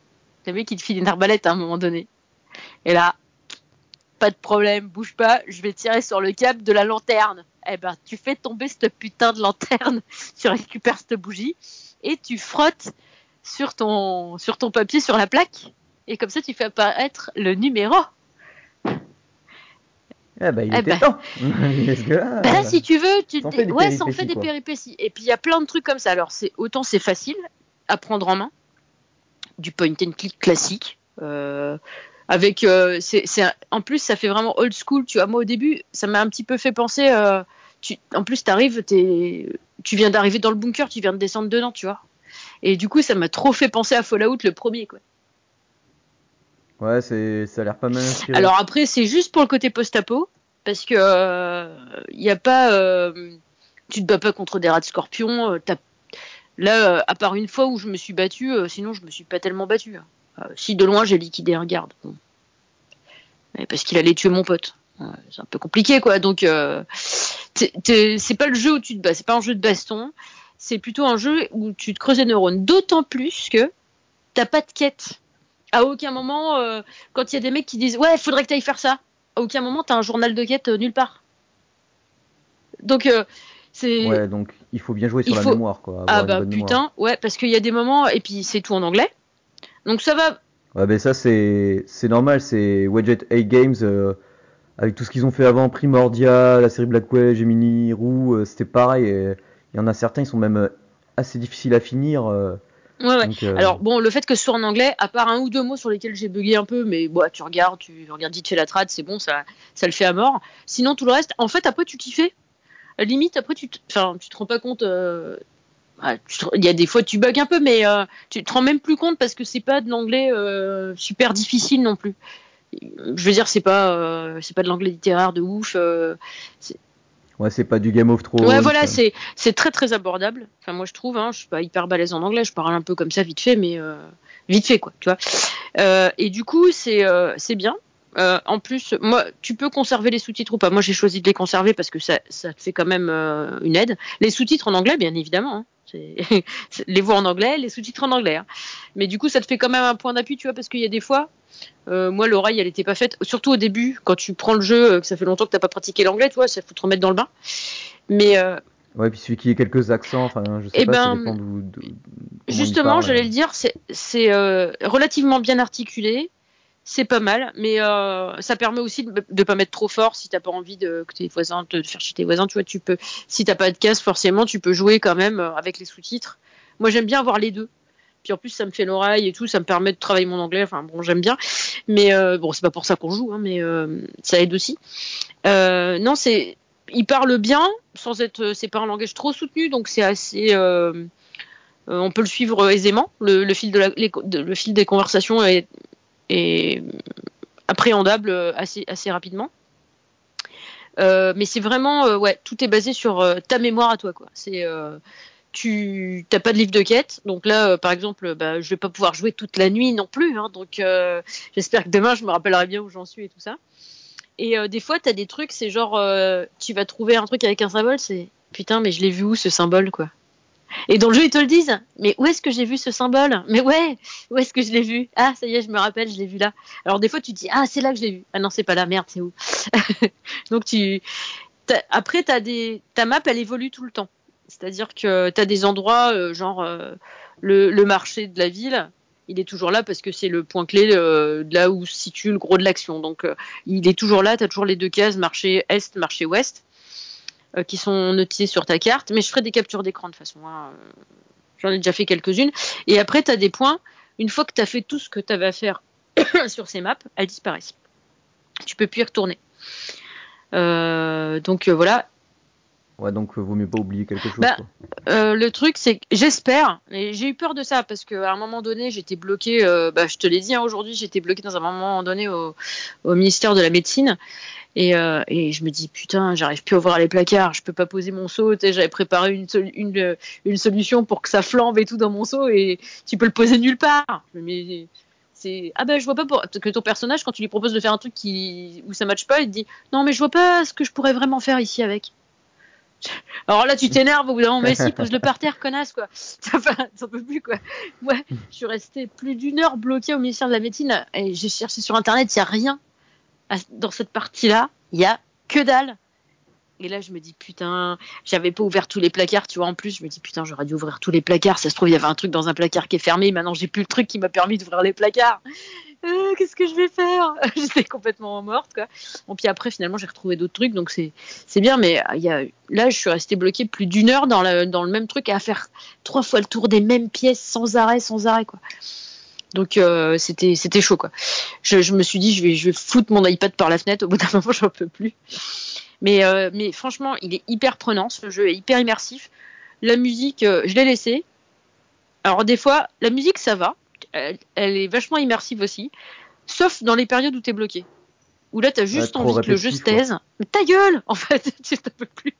T'as vu qu'il te file une arbalète à un moment donné. Et là, pas de problème, bouge pas, je vais tirer sur le câble de la lanterne. Eh ben, tu fais tomber cette putain de lanterne, [LAUGHS] tu récupères cette bougie, et tu frottes sur ton, sur ton papier, sur la plaque. Et comme ça, tu fais apparaître le numéro. Bah, il Eh était temps. [LAUGHS] Que là, Bah si tu veux, tu Ça en te- fait des ouais, ça en péripéties, fait des quoi. péripéties. Et puis il y a plein de trucs comme ça. Alors c'est autant c'est facile à prendre en main, du point and click classique. euh, avec, euh, c'est, en plus ça fait vraiment old school. Tu vois, moi au début, ça m'a un petit peu fait penser. euh, tu, en plus, t'arrives, t'es, tu viens d'arriver dans le bunker, tu viens de descendre dedans, tu vois. Et du coup, ça m'a trop fait penser à Fallout le premier, quoi. Ouais, ça a l'air pas mal. Alors après, c'est juste pour le côté post-apo, parce que il y a pas, euh, tu te bats pas contre des rats de scorpions. euh, là, euh, à part une fois où je me suis battu, euh, sinon je me suis pas tellement battu. hein. Euh, si de loin j'ai liquidé un garde, parce qu'il allait tuer mon pote. C'est un peu compliqué quoi. Donc euh, c'est pas le jeu où tu te bats, c'est pas un jeu de baston. C'est plutôt un jeu où tu te creuses les neurones. D'autant plus que t'as pas de quête. À aucun moment, euh, quand il y a des mecs qui disent ouais, faudrait que tu ailles faire ça. À aucun moment, t'as un journal de quête euh, nulle part. Donc euh, c'est Ouais, donc il faut bien jouer sur Il la faut- mémoire, quoi. ah bah mémoire. putain, ouais, parce qu'il y a des moments et puis c'est tout en anglais. Donc ça va. Ouais, ben ça c'est c'est normal, c'est Wedget 8 Games euh, avec tout ce qu'ils ont fait avant, Primordia, la série Blackwell, Gemini, Roux, euh, c'était pareil. Il y en a certains, ils sont même assez difficiles à finir. euh, Ouais, ouais. donc, euh, Alors bon, le fait que ce soit en anglais, à part un ou deux mots sur lesquels j'ai bugué un peu, mais bon, tu regardes, tu regardes vite fait la trad, c'est bon, ça, ça le fait à mort. Sinon tout le reste, en fait, après tu t'y fais. À la limite, après tu, te- enfin, tu te rends pas compte. euh, te- Il y a des fois tu bugs un peu, mais euh, tu te rends même plus compte parce que c'est pas de l'anglais super difficile non plus. Je veux dire, c'est pas, c'est pas de l'anglais littéraire de ouf. Ouais, c'est pas du Game of Thrones. Ouais, voilà, c'est c'est très très abordable. Enfin, moi je trouve, hein, je suis pas hyper balèze en anglais, je parle un peu comme ça vite fait, mais euh, vite fait quoi, tu vois. Euh, et du coup, c'est euh, c'est bien. En plus, moi, tu peux conserver les sous-titres ou pas. Moi, j'ai choisi de les conserver parce que ça, ça te fait quand même une aide. Les sous-titres en anglais, bien évidemment. hein. [LAUGHS] Les voix en anglais, les sous-titres en anglais. hein. Mais du coup, ça te fait quand même un point d'appui, tu vois, parce qu'il y a des fois, euh, moi, l'oreille, elle était pas faite. Surtout au début, quand tu prends le jeu, euh, que ça fait longtemps que t'as pas pratiqué l'anglais, tu vois, ça faut te remettre dans le bain. Mais euh, Ouais, puis celui qui ait quelques accents, enfin, je sais Eh pas, ça ben, comment il Justement, j'allais le dire, c'est euh, relativement bien articulé, c'est pas mal, mais ça permet aussi de, de pas mettre trop fort si t'as pas envie de que tes voisins de faire chez tes voisins, tu vois, tu peux si t'as pas de casque forcément, tu peux jouer quand même avec les sous-titres. Moi, j'aime bien avoir les deux. Puis en plus, ça me fait l'oreille et tout, ça me permet de travailler mon anglais. Enfin bon, j'aime bien, mais euh, bon, c'est pas pour ça qu'on joue, hein, mais euh, ça aide aussi. Euh, non, c'est il parle bien sans être, c'est pas un langage trop soutenu, donc c'est assez. on peut le suivre aisément. Le, fil de la- le fil des conversations est, est appréhendable assez, assez rapidement. Mais c'est vraiment, ouais, tout est basé sur ta mémoire à toi, quoi. C'est, tu t'as pas de livre de quête, donc là, euh, par exemple, bah, je vais pas pouvoir jouer toute la nuit non plus, hein, donc euh, j'espère que demain je me rappellerai bien où j'en suis et tout ça. Et euh, des fois, t'as des trucs, c'est genre, euh, tu vas trouver un truc avec un symbole, c'est putain, mais je l'ai vu où ce symbole, quoi. Et dans le jeu, ils te le disent. Mais où est-ce que j'ai vu ce symbole? Mais ouais, où est-ce que je l'ai vu? Ah, ça y est, je me rappelle, je l'ai vu là. Alors des fois, tu dis, ah, c'est là que je l'ai vu. Ah non, c'est pas là, merde, c'est où? [LAUGHS] Donc tu... t'as- Après, as des... ta map, elle évolue tout le temps. C'est-à-dire que tu as des endroits, euh, genre euh, le, marché de la ville, il est toujours là parce que c'est le point clé euh, de là où se situe le gros de l'action. Donc il est toujours là, tu as toujours les deux cases, marché est, marché ouest, qui sont notées sur ta carte. Mais je ferai des captures d'écran de façon. hein. J'en ai déjà fait quelques-unes. Et après, tu as des points, une fois que tu as fait tout ce que tu avais à faire [COUGHS] sur ces maps, elles disparaissent. Tu peux plus y retourner. Donc voilà, Ouais, donc euh, vaut mieux pas oublier quelque chose. Bah, quoi. Euh, le truc, c'est que j'espère, et j'ai eu peur de ça parce qu'à un moment donné, j'étais bloquée. euh, bah, je te l'ai dit hein, aujourd'hui, j'étais bloquée dans un moment donné au, au ministère de la médecine. Et, euh, et je me dis putain, j'arrive plus à ouvrir les placards, je peux pas poser mon seau. J'avais préparé une, une, une solution pour que ça flambe et tout dans mon seau et tu peux le poser nulle part. Mais c'est ah ben je vois pas pour... parce que ton personnage quand tu lui proposes de faire un truc qui où ça matche pas, il te dit non mais je vois pas ce que je pourrais vraiment faire ici avec. Alors là, tu t'énerves au bout d'un moment, mais si, pose-le par terre, connasse, quoi. [LAUGHS] Enfin, t'en peux plus, quoi. Ouais, je suis restée plus d'une heure bloquée au ministère de la Médecine et j'ai cherché sur Internet, il n'y a rien dans cette partie-là, il y a que dalle. Et là, je me dis, putain, j'avais pas ouvert tous les placards, tu vois, en plus, je me dis, putain, j'aurais dû ouvrir tous les placards. Ça se trouve, il y avait un truc dans un placard qui est fermé, maintenant j'ai plus le truc qui m'a permis d'ouvrir les placards. Euh, Qu'est-ce que je vais faire [LAUGHS] J'étais complètement morte, quoi. Bon, puis après, finalement, j'ai retrouvé d'autres trucs, donc c'est bien, mais euh, là, je suis restée bloquée plus d'une heure dans, le- dans le même truc à faire trois fois le tour des mêmes pièces sans arrêt, sans arrêt, quoi. Donc euh, c'était c'était chaud, quoi. Je, me suis dit, je vais, je vais foutre mon iPad par la fenêtre. Au bout d'un [LAUGHS] moment, j'en peux plus. Mais, mais franchement, il est hyper prenant. Ce jeu est hyper immersif. La musique, je l'ai laissée. Alors des fois, la musique, ça va. Elle, elle est vachement immersive aussi. Sauf dans les périodes où t'es bloqué. Où là, t'as juste envie que le jeu se quoi. taise. Mais ta gueule [LAUGHS] En fait, tu t'en peux plus.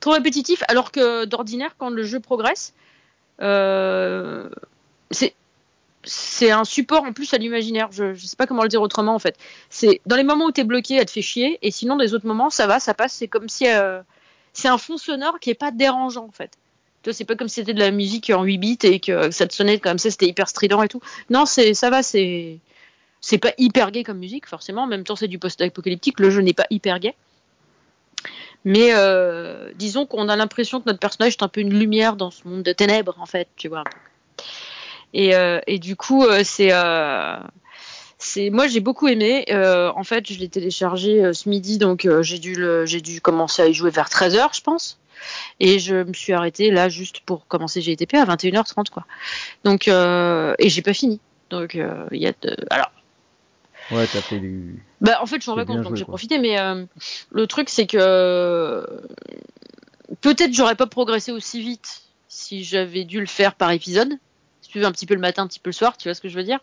trop répétitif, alors que d'ordinaire, quand le jeu progresse, euh, c'est c'est un support en plus à l'imaginaire. Je, je sais pas comment le dire autrement en fait. C'est dans les moments où t'es bloqué, elle te fait chier, et sinon des autres moments, ça va, ça passe. C'est comme si euh, c'est un fond sonore qui est pas dérangeant en fait. C'est pas comme si c'était de la musique en 8 bits et que ça te sonnait comme ça, c'était hyper strident et tout. Non, c'est ça va, c'est c'est pas hyper gay comme musique forcément. En même temps, c'est du post-apocalyptique. Le jeu n'est pas hyper gay. Mais euh, disons qu'on a l'impression que notre personnage est un peu une lumière dans ce monde de ténèbres, en fait, tu vois. Et, euh, et du coup, euh, c'est, c'est, moi j'ai beaucoup aimé. Euh, en fait, je l'ai téléchargé euh, ce midi, donc euh, j'ai dû le, j'ai dû commencer à y jouer vers 13h, je pense. Et je me suis arrêtée là juste pour commencer GTP à 21h30, quoi. Donc, et j'ai pas fini. Donc, il y a, de... alors. Ouais, t'as fait du. Bah, en fait, je suis en vacances, donc j'ai profité, mais le truc, c'est que peut-être j'aurais pas progressé aussi vite si j'avais dû le faire par épisode. Un petit peu le matin, un petit peu le soir, tu vois ce que je veux dire.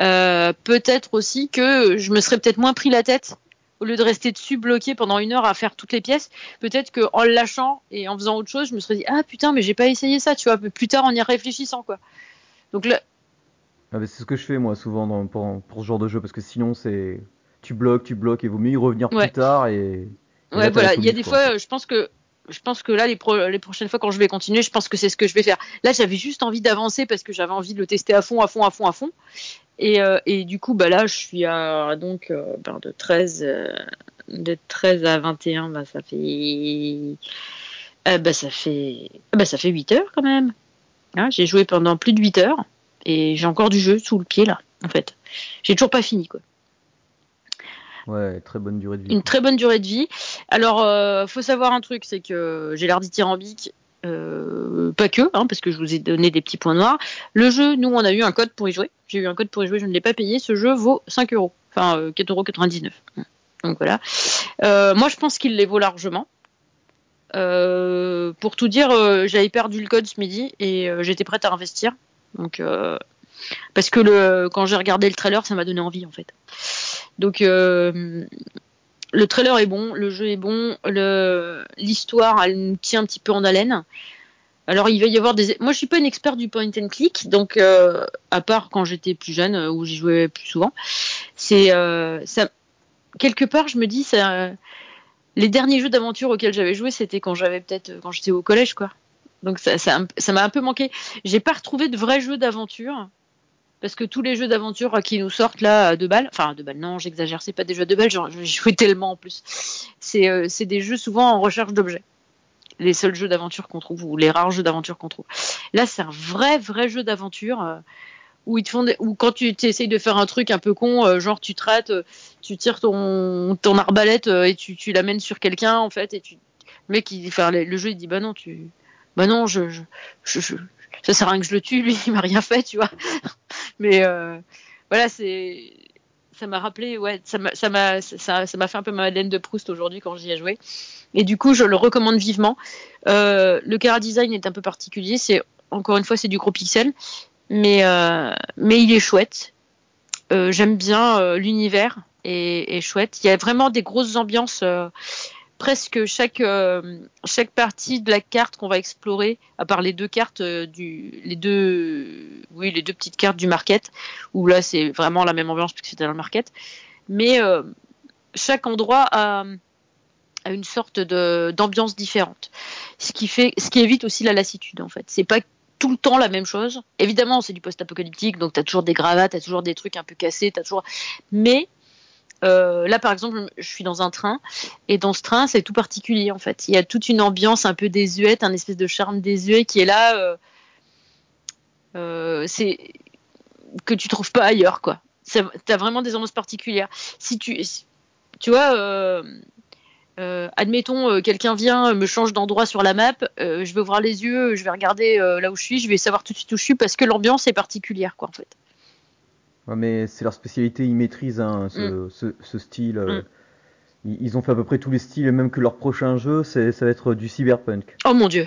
Euh, peut-être aussi que je me serais peut-être moins pris la tête au lieu de rester dessus bloqué pendant une heure à faire toutes les pièces. Peut-être que en le lâchant et en faisant autre chose, je me serais dit ah putain mais j'ai pas essayé ça, tu vois. Plus tard en y réfléchissant quoi. Donc là, Ah, c'est ce que je fais moi souvent dans- pour, pour ce genre de jeu parce que sinon c'est tu bloques, tu bloques et vaut mieux y revenir Ouais. plus tard et. Ouais, voilà. Il y a des quoi. fois, euh, je pense que je pense que là, les, pro- les prochaines fois quand je vais continuer, je pense que c'est ce que je vais faire. Là, j'avais juste envie d'avancer parce que j'avais envie de le tester à fond, à fond, à fond, à fond. Et, euh, du coup, bah là, je suis à donc euh, ben, de 13 euh, de 13 à 21, bah ça fait bah ça fait ah, bah ça fait 8 heures quand même. Hein, j'ai joué pendant plus de 8 heures et j'ai encore du jeu sous le pied là, en fait. J'ai toujours pas fini quoi Ouais, très bonne durée de vie. une très bonne durée de vie. Alors, euh, faut savoir un truc, c'est que j'ai l'air dithyrambique, euh, pas que, hein, parce que je vous ai donné des petits points noirs. Le jeu, nous, on a eu un code pour y jouer. J'ai eu un code pour y jouer, je ne l'ai pas payé. Ce jeu vaut 5 euros, enfin euh, 4,99 euros. Donc voilà. Euh, moi, je pense qu'il les vaut largement. Euh, pour tout dire, j'avais perdu le code ce midi et j'étais prête à investir. Donc, parce que le, quand j'ai regardé le trailer, ça m'a donné envie en fait. Donc, euh, le trailer est bon, le jeu est bon, l'histoire elle me tient un petit peu en haleine. Alors il va y avoir des. Moi je suis pas une experte du point and click, donc euh, à part quand j'étais plus jeune euh, où j'y jouais plus souvent, c'est ça. Quelque part je me dis. Les derniers jeux d'aventure auxquels j'avais joué c'était quand j'avais peut-être quand j'étais au collège quoi. Donc ça m'a un peu manqué. J'ai pas retrouvé de vrais jeux d'aventure. Parce que tous les jeux d'aventure qui nous sortent là à deux balles, enfin à deux balles, non, j'exagère, c'est pas des jeux à deux balles, j'ai joué [LAUGHS] tellement en plus. C'est euh, c'est des jeux souvent en recherche d'objets. Les seuls jeux d'aventure qu'on trouve, ou les rares jeux d'aventure qu'on trouve. Là, c'est un vrai, vrai jeu d'aventure. euh, où quand tu essayes de faire un truc un peu con euh, genre tu te rates euh, tu tires ton arbalète euh, et tu, l'amènes sur quelqu'un en fait et tu le mec il le, jeu il dit bah non tu bah non je, je- ça sert à rien que je le tue lui [LAUGHS] il m'a rien fait tu vois mais euh, voilà c'est ça m'a rappelé ouais ça m'a ça ça, fait un peu ma Madeleine de Proust aujourd'hui quand j'y ai joué et du coup je le recommande vivement Euh, le cara design est un peu particulier c'est encore une fois c'est du gros pixel mais euh, il est chouette. J'aime bien l'univers est chouette. Il y a vraiment des grosses ambiances. Presque chaque euh, chaque partie de la carte qu'on va explorer, à part les deux cartes euh, du les deux oui les deux petites cartes du market où là c'est vraiment la même ambiance puisque c'était dans le market. Mais euh, chaque endroit a a une sorte de d'ambiance différente. Ce qui fait ce qui évite aussi la lassitude en fait. C'est pas tout le temps la même chose. Évidemment, c'est du post-apocalyptique, donc tu as toujours des gravats, tu as toujours des trucs un peu cassés, t'as toujours. Mais euh, là, par exemple, je suis dans un train, et dans ce train, c'est tout particulier en fait. Il y a toute une ambiance un peu désuète, un espèce de charme désuet qui est là. Euh, euh, c'est que tu trouves pas ailleurs, quoi. T'as vraiment des ambiances particulières. Si tu, tu vois. Admettons, quelqu'un vient, me change d'endroit sur la map, je vais ouvrir les yeux, je vais regarder là où je suis, je vais savoir tout de suite où je suis parce que l'ambiance est particulière, quoi, en fait. Ouais, mais c'est leur spécialité, ils maîtrisent hein, ce, ce- ce style. euh, Mm. ils, ils ont fait à peu près tous les styles, et même que leur prochain jeu, c'est, ça va être du cyberpunk. Oh mon dieu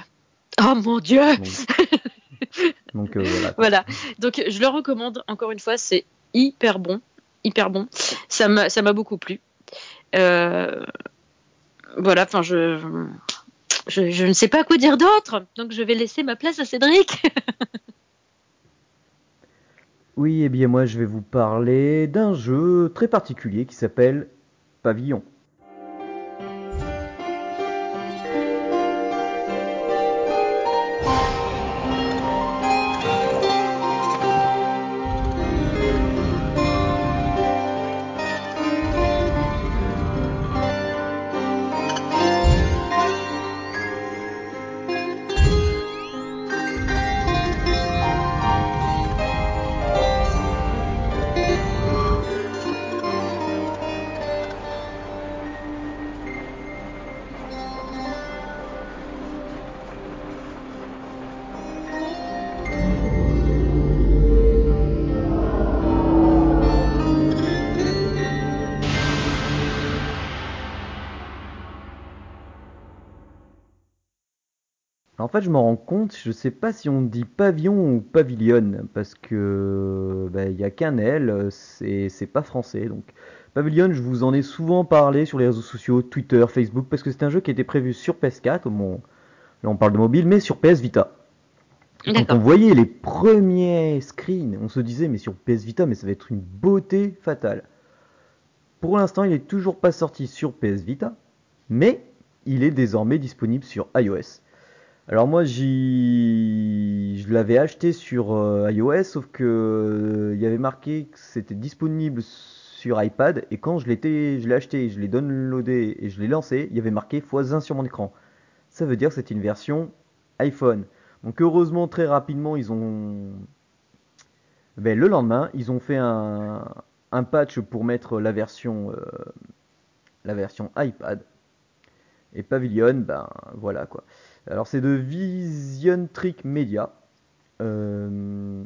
Oh mon dieu Donc, [LAUGHS] donc, euh, voilà. Voilà. Donc, je le recommande, encore une fois, c'est hyper bon. Hyper bon. Ça m'a ça m'a beaucoup plu. Euh, voilà, enfin, je, je, je ne sais pas quoi dire d'autre. Donc, je vais laisser ma place à Cédric. [LAUGHS] Oui, et bien moi je vais vous parler d'un jeu très particulier qui s'appelle Pavillon. En fait, je me rends compte, je sais pas si on dit pavillon ou pavillon, parce que bah, il y a qu'un L, c'est pas français. Donc Pavilion, je vous en ai souvent parlé sur les réseaux sociaux, Twitter, Facebook, parce que c'est un jeu qui était prévu sur PS4, bon, là on parle de mobile, mais sur PS Vita. Quand on voyait les premiers screens, on se disait mais sur PS Vita, mais ça va être une beauté fatale. Pour l'instant, il est toujours pas sorti sur PS Vita, mais il est désormais disponible sur iOS. Alors moi, j'y... je l'avais acheté sur euh, iOS, sauf que euh, il y avait marqué que c'était disponible sur iPad, et quand je l'étais, je l'ai acheté, je l'ai downloadé et je l'ai lancé, il y avait marqué x1 sur mon écran. Ça veut dire que c'est une version iPhone. Donc heureusement, très rapidement, ils ont... Ben, le lendemain, ils ont fait un, patch pour mettre la version, euh, la version iPad. Et Pavilion, ben voilà quoi. Alors c'est de Vision Trick Media. Euh,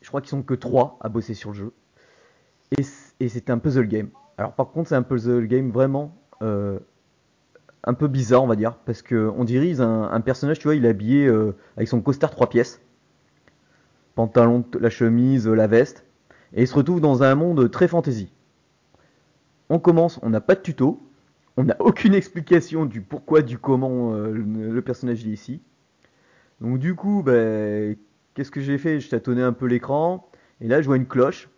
je crois qu'ils sont que 3 à bosser sur le jeu. Et, c'est un puzzle game. Alors par contre c'est un puzzle game vraiment euh, un peu bizarre on va dire. Parce que on dirige un, personnage, tu vois, il est habillé euh, avec son costard 3 pièces. Pantalon, la chemise, la veste. Et il se retrouve dans un monde très fantasy. On commence, on n'a pas de tuto. On n'a aucune explication du pourquoi, du comment euh, le, personnage est ici. Donc du coup, ben, qu'est-ce que j'ai fait? Je tâtonnais un peu l'écran, et là je vois une cloche.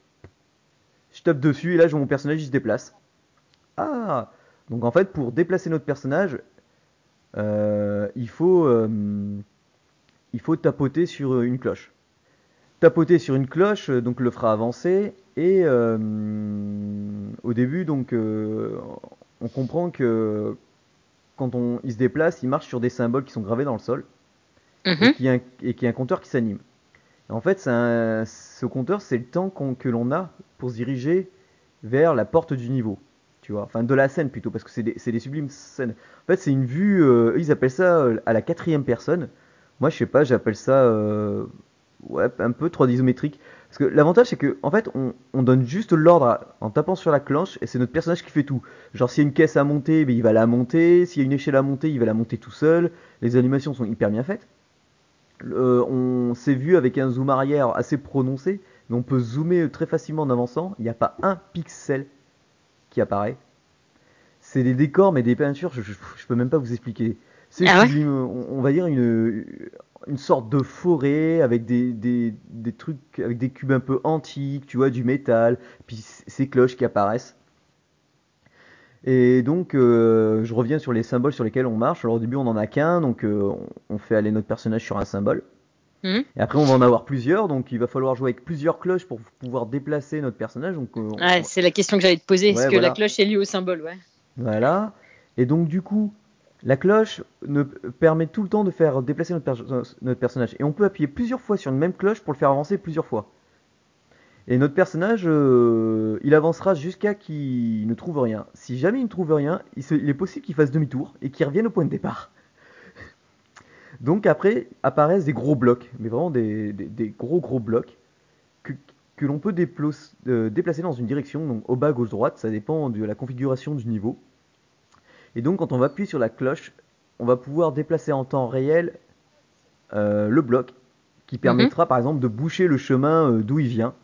Je tape dessus, et là je vois mon personnage, il se déplace. Ah Donc en fait, pour déplacer notre personnage, euh, il faut euh, il faut tapoter sur une cloche. Tapoter sur une cloche donc le fera avancer et au début donc on comprend que quand on il se déplace, il marche sur des symboles qui sont gravés dans le sol et Mhm. qu'il y a un, et qu'il y a un compteur qui s'anime. En fait, un- ce compteur, c'est le temps que l'on a pour se diriger vers la porte du niveau. Tu vois, enfin de la scène plutôt, parce que c'est des, sublimes scènes. En fait, c'est une vue, euh, ils appellent ça euh, à la quatrième personne. Moi, je sais pas, j'appelle ça euh, ouais, un peu 3D isométrique. Parce que l'avantage, c'est que en fait, on, on donne juste l'ordre en tapant sur la cloche et c'est notre personnage qui fait tout. Genre, s'il y a une caisse à monter, ben, il va la monter. S'il y a une échelle à monter, il va la monter tout seul. Les animations sont hyper bien faites. Euh, on s'est vu avec un zoom arrière assez prononcé, mais on peut zoomer très facilement en avançant. Il n'y a pas un pixel qui apparaît. C'est des décors, mais des peintures, je, je, je peux même pas vous expliquer. C'est Ah ouais? on, on va dire une, une sorte de forêt avec des, des, des trucs, avec des cubes un peu antiques, tu vois, du métal, puis ces cloches qui apparaissent. Et donc, euh, je reviens sur les symboles sur lesquels on marche. Alors au début, on en a qu'un, donc euh, on, fait aller notre personnage sur un symbole. Mhm. Et après, on va en avoir plusieurs, donc il va falloir jouer avec plusieurs cloches pour pouvoir déplacer notre personnage. Donc, euh, on- c'est la question que j'allais te poser. Est-ce que la cloche est liée au symbole? Ouais. Voilà. Et donc du coup, la cloche ne permet tout le temps de faire déplacer notre, perso- notre personnage. Et on peut appuyer plusieurs fois sur une même cloche pour le faire avancer plusieurs fois. Et notre personnage, euh, il avancera jusqu'à qu'il ne trouve rien. Si jamais il ne trouve rien, il, est possible qu'il fasse demi-tour et qu'il revienne au point de départ. [LAUGHS] Donc après apparaissent des gros blocs, mais vraiment des, gros gros blocs que, l'on peut euh, déplacer dans une direction, donc au bas, gauche, droite, ça dépend de la configuration du niveau. Et donc quand on va appuyer sur la cloche, on va pouvoir déplacer en temps réel euh, le bloc qui permettra par exemple de boucher le chemin euh, d'où il vient.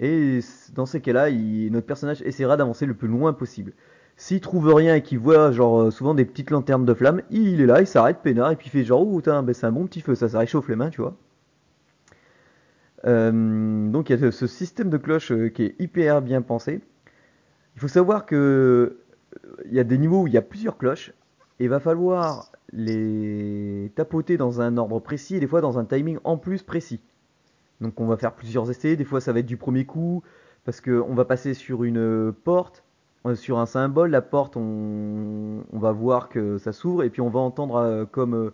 Et dans ces cas-là, notre personnage essaiera d'avancer le plus loin possible. S'il trouve rien et qu'il voit genre euh, souvent des petites lanternes de flammes, il est là, il s'arrête peinard et puis il fait genre oh ben, c'est un bon petit feu, ça, ça réchauffe les mains, tu vois. Euh, donc il y a ce système de cloche qui est hyper bien pensé. Il faut savoir que il y a des niveaux où il y a plusieurs cloches et il va falloir les tapoter dans un ordre précis et des fois dans un timing en plus précis. Donc on va faire plusieurs essais, des fois ça va être du premier coup parce que on va passer sur une porte, euh, sur un symbole, la porte on, on va voir que ça s'ouvre et puis on va entendre euh, comme euh,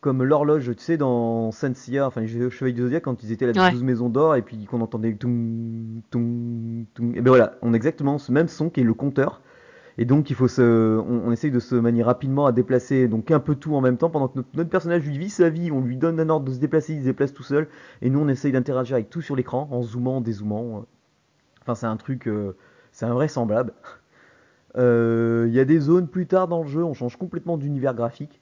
comme l'horloge, tu sais, dans Sensia, enfin les Chevaliers du Zodiac, quand ils étaient à la Ouais. 12 maisons d'or, et puis qu'on entendait toum, toum, toum. Et ben voilà, on a exactement ce même son qui est le compteur. Et donc il faut se, on, on essaye de se manier rapidement à déplacer donc un peu tout en même temps pendant que notre, notre personnage lui vit sa vie, on lui donne un ordre de se déplacer, il se déplace tout seul, et nous on essaye d'interagir avec tout sur l'écran en zoomant, en dézoomant. Enfin c'est un truc, euh, c'est invraisemblable. Euh, Il y a des zones plus tard dans le jeu, on change complètement d'univers graphique.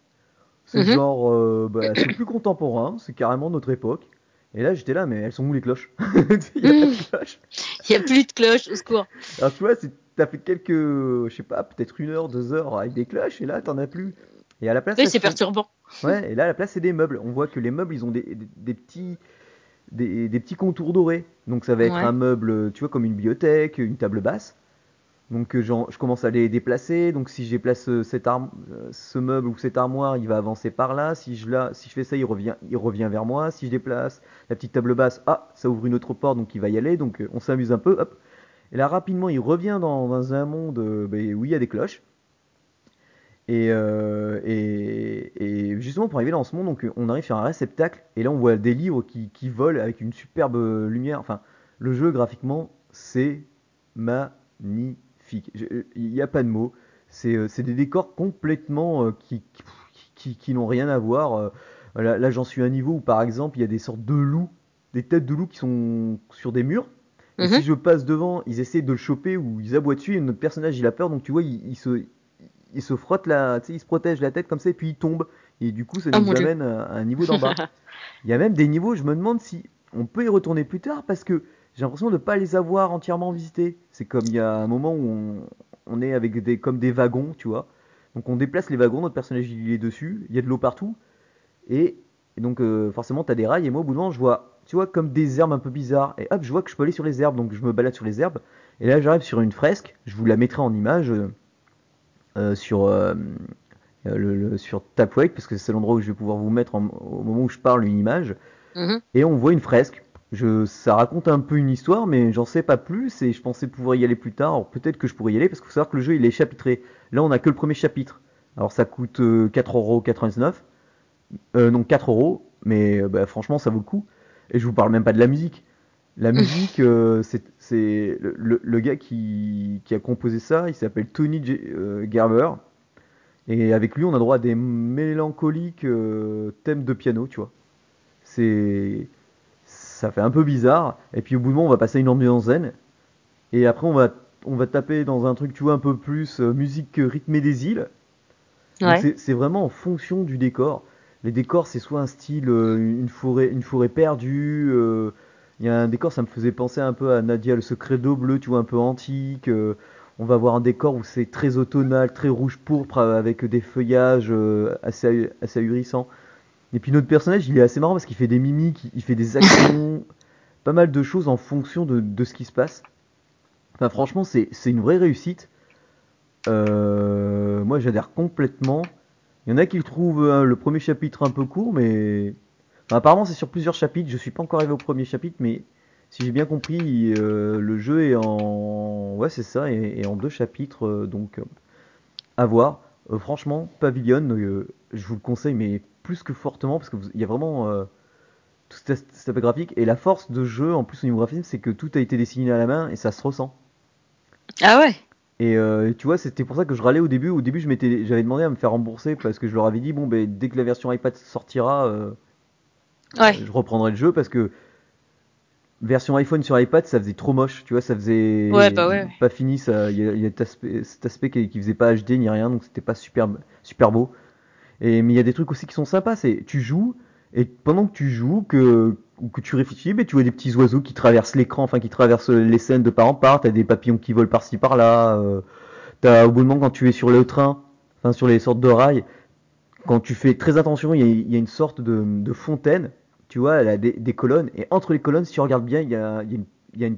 C'est Mhm. genre, euh, bah, c'est plus contemporain, c'est carrément notre époque. Et là j'étais là, mais elles sont où les cloches [LAUGHS] Il y a pas de cloches. Il y a plus de cloche, au secours. Alors tu vois, t'as fait quelques, je sais pas, peut-être une heure, deux heures avec des cloches, et là t'en as plus. Et à la place, Oui, c'est sont- perturbant. Ouais, et là à la place c'est des meubles. On voit que les meubles ils ont des, des, des petits, des, des petits contours dorés. Donc ça va être Ouais. un meuble, tu vois, comme une bibliothèque, une table basse. Donc euh, je commence à les déplacer. Donc si je déplace euh, arme, euh, ce meuble ou cette armoire, il va avancer par là. Si je, si je fais ça, il revient, il revient vers moi. Si je déplace la petite table basse, ah, ça ouvre une autre porte, donc il va y aller. Donc on s'amuse un peu, hop. Et là rapidement, il revient dans, un monde ben, où il y a des cloches. Et, et, et justement pour arriver dans ce monde, donc on arrive sur un réceptacle et là on voit des livres qui, qui volent avec une superbe lumière. Enfin, le jeu graphiquement c'est magnifique. Je- Il n'y a pas de mots. C'est euh, c'est des décors complètement euh, qui, qui, qui- n'ont rien à voir. Euh, Là, là, j'en suis à un niveau où par exemple il y a des sortes de loups, des têtes de loups qui sont sur des murs. Et Mhm. si je passe devant, ils essaient de le choper ou ils aboient dessus et notre personnage il a peur donc tu vois il, il se il se frotte la, il se protège la tête comme ça et puis il tombe et du coup ça Oh nous amène à, à un niveau d'en bas. [LAUGHS] Il y a même des niveaux, je me demande si on peut y retourner plus tard parce que j'ai l'impression de ne pas les avoir entièrement visités. C'est comme il y a un moment où on, on est avec des comme des wagons, tu vois. Donc on déplace les wagons, notre personnage il est dessus, il y a de l'eau partout et, et donc euh, forcément t'as des rails et moi au bout d'un moment je vois, tu vois comme des herbes un peu bizarres et hop je vois que je peux aller sur les herbes donc je me balade sur les herbes et là j'arrive sur une fresque, je vous la mettrai en image euh, euh, sur euh, euh, le, le- sur Tapwake, parce que c'est l'endroit où je vais pouvoir vous mettre en- au moment où je parle une image, Mhm. et on voit une fresque. Je, ça raconte un peu une histoire, mais j'en sais pas plus, et je pensais pouvoir y aller plus tard. Alors peut-être que je pourrais y aller, parce qu'il faut savoir que le jeu il est chapitré. Là, on a que le premier chapitre. Alors ça coûte euh, 4,99€. Euh, non, 4 euros, mais euh, bah, franchement, ça vaut le coup. Et je vous parle même pas de la musique. La musique, [LAUGHS] euh, c'est c'est le, le- le gars qui, qui a composé ça, il s'appelle Tony euh, Gerber. Et avec lui, on a droit à des mélancoliques euh, thèmes de piano, tu vois. C'est ça fait un peu bizarre. Et puis au bout de moment, on va passer à une ambiance zen. Et après, on va on va taper dans un truc, tu vois, un peu plus euh, musique rythmée des îles. Ouais. c'est- vraiment en fonction du décor. Les décors, c'est soit un style, euh, une forêt, une forêt perdue. euh, Il y a un décor, ça me faisait penser un peu à Nadia le secret d'eau bleu, tu vois, un peu antique. euh, on va voir un décor où c'est très automnal, très rouge pourpre, euh, avec des feuillages euh, assez, assez ahurissants. Et puis notre personnage, il est assez marrant parce qu'il fait des mimiques, il fait des actions, [COUGHS] pas mal de choses en fonction de, ce qui se passe. Enfin, franchement, c'est une vraie réussite. Euh, moi, j'adhère complètement. Il y en a qui trouvent euh, le premier chapitre un peu court, mais apparemment c'est sur plusieurs chapitres. Je suis pas encore arrivé au premier chapitre, mais si j'ai bien compris, euh, le jeu est en ouais c'est ça, et, en deux chapitres, euh, donc à voir. Franchement, Pavilion, je vous le conseille, mais plus que fortement parce que vous- il y a vraiment euh, tout cet as- cet aspect graphique et la force de jeu en plus au niveau graphisme, c'est que tout a été dessiné à la main et ça se ressent. Ah ouais? Et euh, tu vois, c'était pour ça que je râlais au début. Au début, je m'étais, j'avais demandé à me faire rembourser parce que je leur avais dit, bon, ben, dès que la version iPad sortira, euh, Ouais. je reprendrai le jeu parce que version iPhone sur iPad, ça faisait trop moche. Tu vois, ça faisait Ouais, bah ouais. pas fini. Il y a, il y a cet aspect, cet aspect qui, qui faisait pas HD ni rien, donc c'était pas super, super beau. Et mais il y a des trucs aussi qui sont sympas. C'est, tu joues et pendant que tu joues, que ou que tu réfléchis, ben, tu vois des petits oiseaux qui traversent l'écran, enfin qui traversent les scènes de part en part. T'as des papillons qui volent par-ci par-là. euh, T'as au bout de moment quand tu es sur le train, enfin sur les sortes de rails, quand tu fais très attention, il y a, une sorte de, fontaine, tu vois, elle a des, colonnes, et entre les colonnes, si tu regardes bien, il y a, y a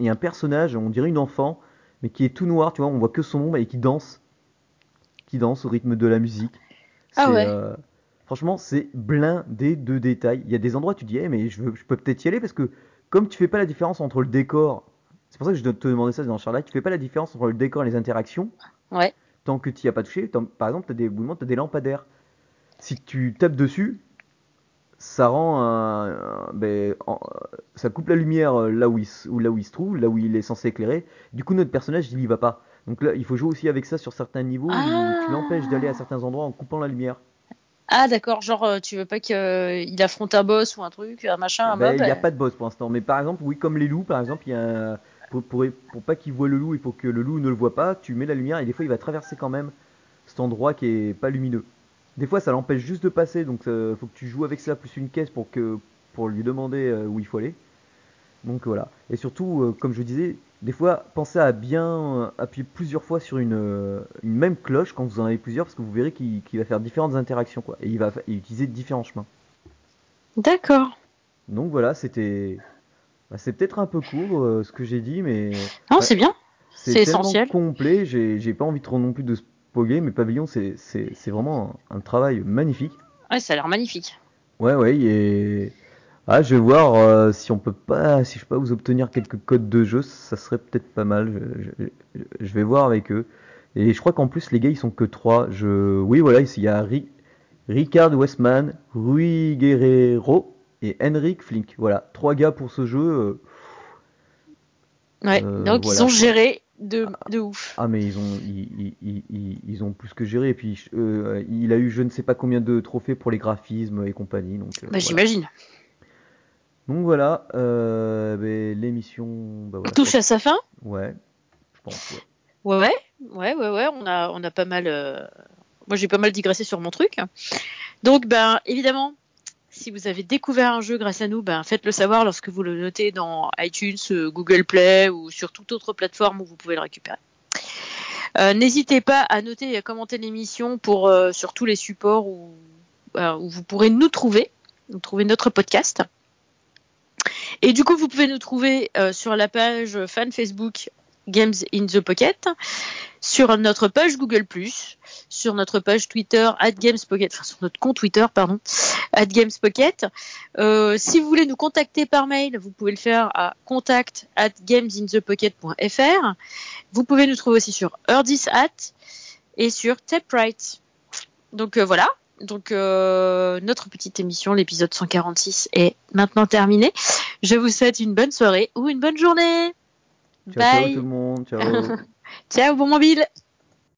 y a un personnage, on dirait une enfant, mais qui est tout noir, tu vois, on voit que son ombre et qui danse, qui danse au rythme de la musique. Ah ouais. euh, franchement, c'est blindé de détails. Il y a des endroits, tu dis, Eh, mais je, veux, je peux peut-être y aller parce que comme tu fais pas la différence entre le décor, c'est pour ça que je dois te demander ça dans Charlotte, tu fais pas la différence entre le décor et les interactions Ouais. tant que tu n'y as pas touché. Par exemple, tu as des mouvements, tu as des lampadaires. Si tu tapes dessus, ça rend un, un- ben, en- ça coupe la lumière euh, là où, il, là où il se trouve, là où il est censé éclairer. Du coup, notre personnage, il y va pas. Donc là, il faut jouer aussi avec ça sur certains niveaux Ah. où tu l'empêches d'aller à certains endroits en coupant la lumière. Ah d'accord, genre euh, tu veux pas qu'il affronte un boss ou un truc, un machin, un Ben, mob il n'y a euh, pas de boss pour l'instant. Mais par exemple, oui, comme les loups, par exemple, il y a un- pour, pour, pour pas qu'il voit le loup et pour que le loup ne le voit pas, tu mets la lumière et des fois il va traverser quand même cet endroit qui est pas lumineux. Des fois, ça l'empêche juste de passer, donc il faut que tu joues avec ça plus une caisse pour que pour lui demander euh, où il faut aller. Donc voilà. Et surtout, euh, comme je disais, des fois, pensez à bien euh, appuyer plusieurs fois sur une, euh, une même cloche quand vous en avez plusieurs, parce que vous verrez qu'il va faire différentes interactions, quoi. Et il va utiliser différents chemins. D'accord. Donc voilà, c'était. bah, c'est peut-être un peu court euh, ce que j'ai dit, mais Non, c'est bien. C'est essentiel. complet. J'ai j'ai pas envie trop non plus de spoiler, mais Pavillon, c'est vraiment un, un travail magnifique. Ouais, ça a l'air magnifique. Ouais, ouais, et. Ah, je vais voir euh, si on peut pas, si je peux pas vous obtenir quelques codes de jeu, ça serait peut-être pas mal. Je, je- je vais voir avec eux. Et je crois qu'en plus les gars ils sont que trois. Je, oui voilà, ici il y a Ri- Ricard Westman, Rui Guerrero et Henrik Flink. Voilà, trois gars pour ce jeu. euh, Ouais. Euh, Donc voilà, ils ont géré de, de ouf. Ah mais ils ont, ils, ils- ils- ils ont plus que géré. Et puis euh, il a eu je ne sais pas combien de trophées pour les graphismes et compagnie. Donc, euh, Bah, voilà. j'imagine. Donc voilà, euh, ben, l'émission. Bah, voilà, Touche à sa fin? Ouais, je pense. ouais. Ouais, ouais, ouais, on a, on a pas mal. euh, Moi, j'ai pas mal digressé sur mon truc. Donc, ben, évidemment, si vous avez découvert un jeu grâce à nous, ben, faites-le savoir lorsque vous le notez dans iTunes, euh, Google Play ou sur toute autre plateforme où vous pouvez le récupérer. Euh, N'hésitez pas à noter et à commenter l'émission pour euh, sur tous les supports où, euh, où vous pourrez nous trouver, nous trouver notre podcast. Et du coup, vous pouvez nous trouver euh, sur la page fan Facebook Games in the Pocket, sur notre page Google+, sur notre page Twitter @gamespocket, enfin sur notre compte Twitter pardon @gamespocket. Euh, si vous voulez nous contacter par mail, vous pouvez le faire à contact at gamesinthepocket.fr. Vous pouvez nous trouver aussi sur Erdisat et sur Taprite. Donc euh, voilà. Donc euh, notre petite émission, l'épisode 146 est maintenant terminé. Je vous souhaite une bonne soirée ou une bonne journée. Ciao, ciao Bye. tout le monde. Ciao. [LAUGHS] Ciao, bon mobile.